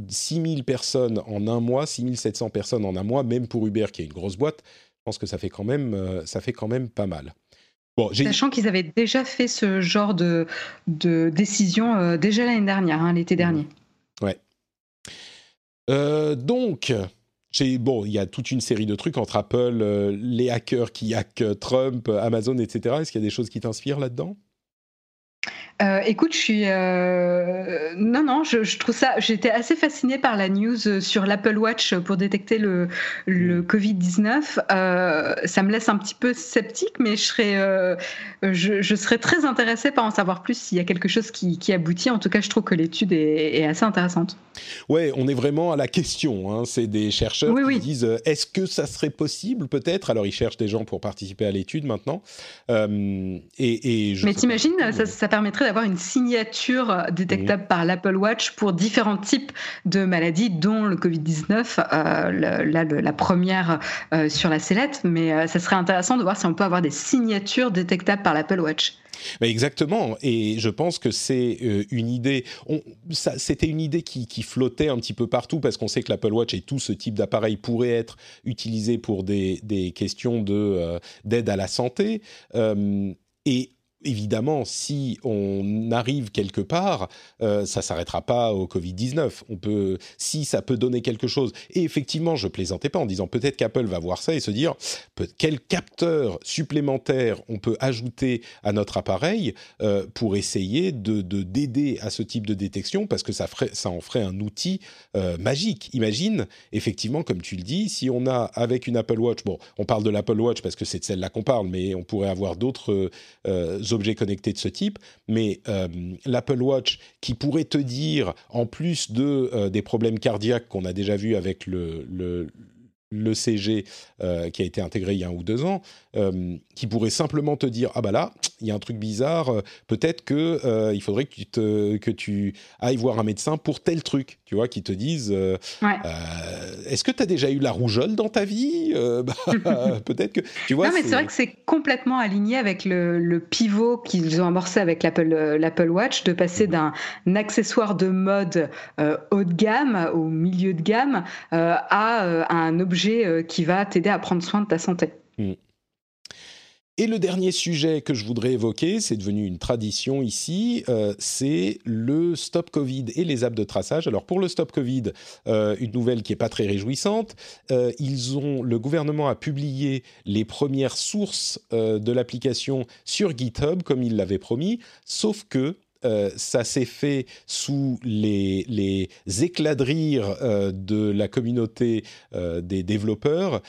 6000 personnes en un mois, 6700 personnes en un mois, même pour Uber qui est une grosse boîte, je pense que ça fait quand même, ça fait quand même pas mal. Sachant qu'ils avaient déjà fait ce genre de, de décision euh, déjà l'année dernière, hein, l'été dernier. Ouais. Euh, donc, bon, il y a toute une série de trucs entre Apple, euh, les hackers qui hackent Trump, Amazon, etc. Est-ce qu'il y a des choses qui t'inspirent là-dedans? Euh, écoute, je suis euh, non non, je, trouve ça. J'étais assez fascinée par la news sur l'Apple Watch pour détecter le, le mm. Covid 19. Euh, ça me laisse un petit peu sceptique, mais je serais je, serais très intéressée par en savoir plus s'il y a quelque chose qui, aboutit. En tout cas, je trouve que l'étude est, assez intéressante. Ouais, on est vraiment à la question. Hein. C'est des chercheurs qui disent est-ce que ça serait possible peut-être? Alors ils cherchent des gens pour participer à l'étude maintenant. et, et mais t'imagines, ça, ça permettrait d'avoir une signature détectable par l'Apple Watch pour différents types de maladies, dont le Covid-19, euh, la, première euh, sur la sellette. Mais euh, ça serait intéressant de voir si on peut avoir des signatures détectables par l'Apple Watch. exactement, et je pense que c'est une idée. C'était une idée qui, flottait un petit peu partout parce qu'on sait que l'Apple Watch et tout ce type d'appareil pourrait être utilisé pour des, des questions de d'aide à la santé. et évidemment, si on arrive quelque part, euh, ça s'arrêtera pas au Covid-19. On peut, si ça peut donner quelque chose. Et effectivement, je plaisantais pas en disant peut-être qu'Apple va voir ça et se dire quel capteur supplémentaire on peut ajouter à notre appareil euh, pour essayer de d'aider à ce type de détection parce que ça en ferait un outil euh, magique. Imagine, effectivement, comme tu le dis, si on a avec une Apple Watch, bon, on parle de l'Apple Watch parce que c'est de celle-là qu'on parle, mais on pourrait avoir d'autres euh, objets connectés de ce type, mais euh, l'Apple Watch qui pourrait te dire, en plus de euh, des problèmes cardiaques qu'on a déjà vu avec le, le l'ECG euh, qui a été intégré il y a un ou deux ans, qui pourrait simplement te dire ah bah là y a un truc bizarre. Peut-être que il faudrait que tu te, que tu ailles voir un médecin pour tel truc, tu vois, qui te dise. Est-ce que tu as déjà eu la rougeole dans ta vie bah, Peut-être que tu vois. Non, mais c'est vrai que c'est complètement aligné avec le, le pivot qu'ils ont amorcé avec l'Apple Watch de passer d'un accessoire de mode haut de gamme au milieu de gamme à, un objet qui va t'aider à prendre soin de ta santé. Mm. Et le dernier sujet que je voudrais évoquer, c'est devenu une tradition ici, euh, c'est le Stop Covid et les apps de traçage. Alors pour le Stop Covid, euh, une nouvelle qui n'est pas très réjouissante, euh, ils ont, le gouvernement a publié les premières sources de l'application sur GitHub comme il l'avait promis, sauf que ça s'est fait sous les, les éclats de rire de la communauté des développeurs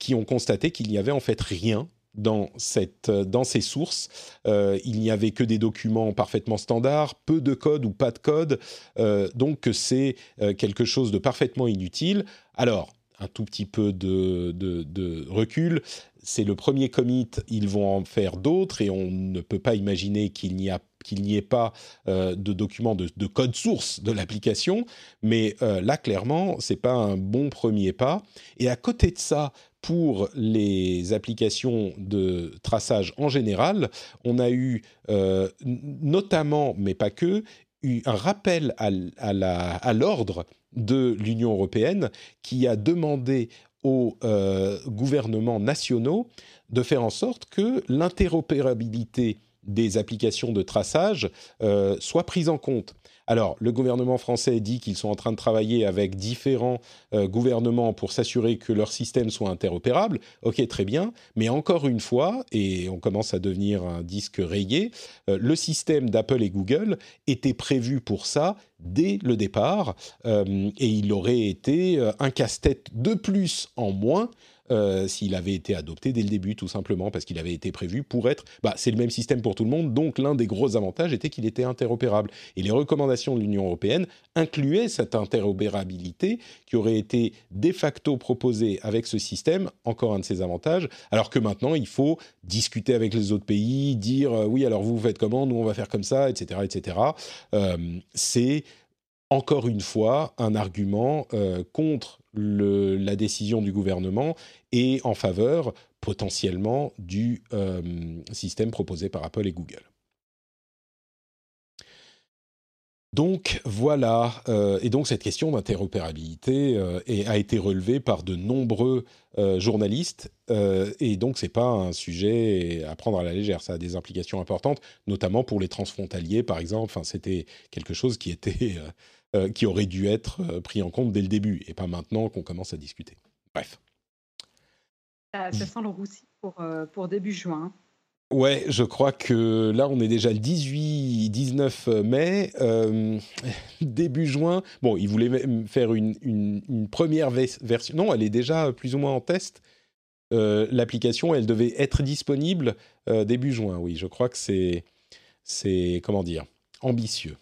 qui ont constaté qu'il n'y avait en fait rien dans, cette, dans ces sources. Euh, il n'y avait que des documents parfaitement standards, peu de code ou pas de code, euh, donc c'est euh, quelque chose de parfaitement inutile. Alors, un tout petit peu de, recul, c'est le premier commit, ils vont en faire d'autres et on ne peut pas imaginer qu'il n'y ait pas de documents de, de, code source de l'application, mais là clairement c'est pas un bon premier pas. Et à côté de ça, pour les applications de traçage en général, on a eu euh, notamment, mais pas que, un rappel à l'ordre de l'Union européenne qui a demandé aux euh, gouvernements nationaux de faire en sorte que l'interopérabilité des applications de traçage euh, soit prise en compte. Alors, le gouvernement français dit qu'ils sont en train de travailler avec différents euh, gouvernements pour s'assurer que leur système soit interopérable. Ok, très bien. Mais encore une fois, et on commence à devenir un disque rayé, euh, le système d'Apple et Google était prévu pour ça dès le départ, euh, et il aurait été un casse-tête de plus en moins euh, s'il avait été adopté dès le début, tout simplement parce qu'il avait été prévu pour être. Bah, c'est le même système pour tout le monde, donc l'un des gros avantages était qu'il était interopérable. Et les recommandations de l'Union européenne incluaient cette interopérabilité qui aurait été de facto proposée avec ce système, encore un de ses avantages, alors que maintenant il faut discuter avec les autres pays, dire euh, oui, alors vous, faites comment, nous on va faire comme ça, etc. etc. Euh, c'est encore une fois un argument contre la décision du gouvernement et en faveur potentiellement du euh, système proposé par Apple et Google. Donc voilà, euh, et donc cette question d'interopérabilité euh, a été relevée par de nombreux journalistes, et donc c'est pas un sujet à prendre à la légère, ça a des implications importantes, notamment pour les transfrontaliers par exemple. C'était quelque chose qui était euh, qui aurait dû être euh, pris en compte dès le début et pas maintenant qu'on commence à discuter. Bref. Ça, sent le roussi pour, euh, pour début juin. Ouais, je crois que là, on est déjà le 18-19 mai, début juin. Bon, ils voulaient faire une, une, première version. Non, elle est déjà plus ou moins en test. L'application, elle devait être disponible début juin. Oui, je crois que c'est, c'est comment dire, ambitieux.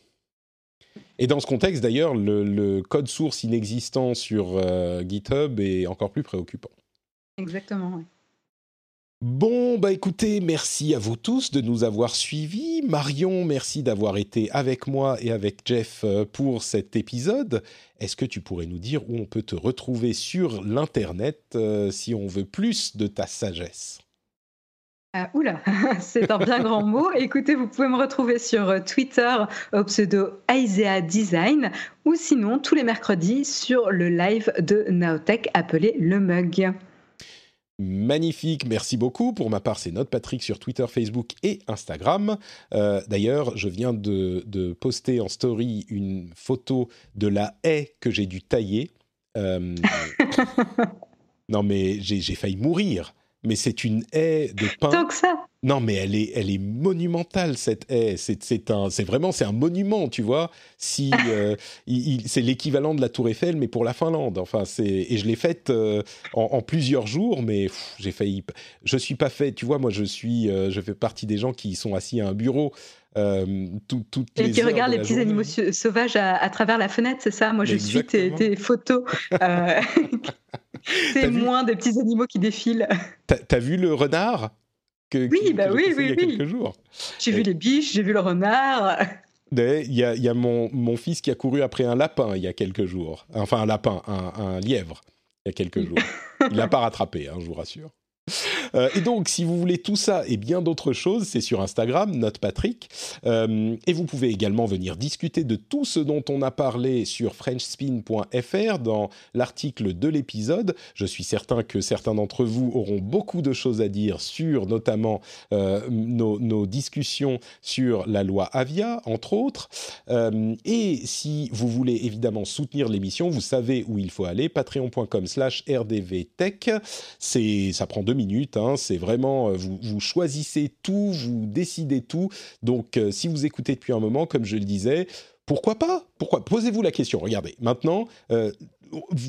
Et dans ce contexte, d'ailleurs, le, code source inexistant sur euh, GitHub est encore plus préoccupant. Exactement, oui. Bon, bah écoutez, merci à vous tous de nous avoir suivis. Marion, merci d'avoir été avec moi et avec Jeff euh, pour cet épisode. Est-ce que tu pourrais nous dire où on peut te retrouver sur l'Internet euh, si on veut plus de ta sagesse? Ah, oula, c'est un bien grand mot. Écoutez, vous pouvez me retrouver sur euh, Twitter au pseudo Aisea Design ou sinon tous les mercredis sur le live de Naotech appelé Le Mug. Magnifique, merci beaucoup. Pour ma part, c'est Note Patrick sur Twitter, Facebook et Instagram. Euh, d'ailleurs, je viens de, poster en story une photo de la haie que j'ai dû tailler. Euh, non, mais j'ai failli mourir mais c'est une haie de pin. Tant que ça. Non, mais elle est, elle est monumentale cette haie. C'est, un, c'est vraiment, c'est un monument, tu vois. Si euh, c'est l'équivalent de la Tour Eiffel, mais pour la Finlande. Enfin, c'est et je l'ai faite euh, en, plusieurs jours, mais j'ai failli. Je suis pas fait. Tu vois, moi, je suis, euh, je fais partie des gens qui sont assis à un bureau. Tout, toutes et qui regardent les petits animaux sauvages à, travers la fenêtre, c'est ça? Moi, je suis tes, tes photos. C'est moins des petits animaux qui défilent. T'as as vu le renard? Que, oui, bah oui, oui, il y a quelques jours. J'ai vu les biches, j'ai vu le renard. Il y a, y a mon, mon, fils qui a couru après un lapin il y a quelques jours. Enfin, un lapin, un, un lièvre, il y a quelques jours. Il l'a pas rattrapé, hein, je vous rassure. Euh, et donc, si vous voulez tout ça et bien d'autres choses, c'est sur Instagram, NotePatrick. Euh, et vous pouvez également venir discuter de tout ce dont on a parlé sur FrenchSpin.fr dans l'article de l'épisode. Je suis certain que certains d'entre vous auront beaucoup de choses à dire sur notamment euh, nos, nos, discussions sur la loi Avia, entre autres. Et si vous voulez évidemment soutenir l'émission, vous savez où il faut aller, patreon.com slash rdvtech. Ça prend deux minutes. Hein, c'est vraiment, euh, vous, choisissez tout, vous décidez tout. Donc, euh, si vous écoutez depuis un moment, comme je le disais, pourquoi pas? Pourquoi? Posez-vous la question. Regardez, maintenant, euh,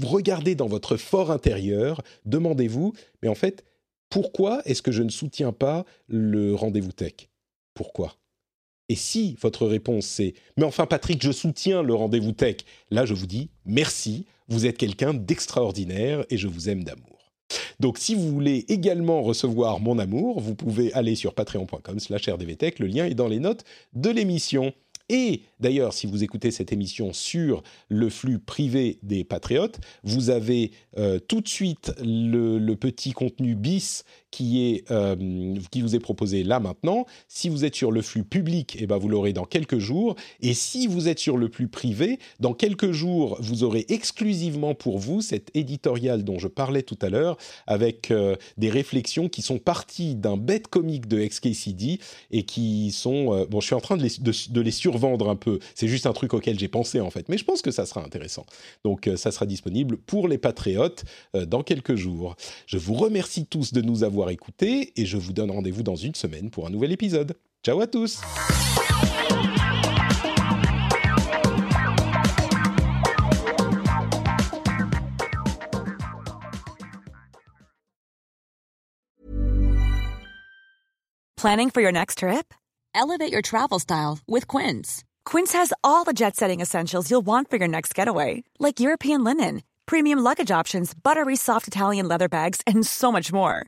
regardez dans votre fort intérieur, demandez-vous, mais en fait, pourquoi est-ce que je ne soutiens pas le rendez-vous tech? Pourquoi? Et si votre réponse c'est Mais enfin Patrick, je soutiens le rendez-vous tech, là je vous dis merci, vous êtes quelqu'un d'extraordinaire et je vous aime d'amour. Donc si vous voulez également recevoir mon amour, vous pouvez aller sur patreon.com slash rdvtech, le lien est dans les notes de l'émission. Et d'ailleurs, si vous écoutez cette émission sur le flux privé des Patriotes, vous avez euh, tout de suite le, le, petit contenu bis qui, est, euh, qui vous est proposé là maintenant. Si vous êtes sur le flux public, eh ben, vous l'aurez dans quelques jours. Et si vous êtes sur le flux privé, dans quelques jours, vous aurez exclusivement pour vous cet éditorial dont je parlais tout à l'heure, avec euh, des réflexions qui sont parties d'un bête comique de XKCD et qui sont... Euh, bon, je suis en train de les, de, de les survendre un peu. C'est juste un truc auquel j'ai pensé en fait. Mais je pense que ça sera intéressant. Donc ça sera disponible pour les patriotes dans quelques jours. Je vous remercie tous de nous avoir écouté et je vous donne rendez-vous dans une semaine pour un nouvel épisode. Ciao à tous Planning for your next trip? Elevate your travel style with Quince. Quince has all the jet-setting essentials you'll want for your next getaway, like European linen, premium luggage options, buttery soft Italian leather bags, and so much more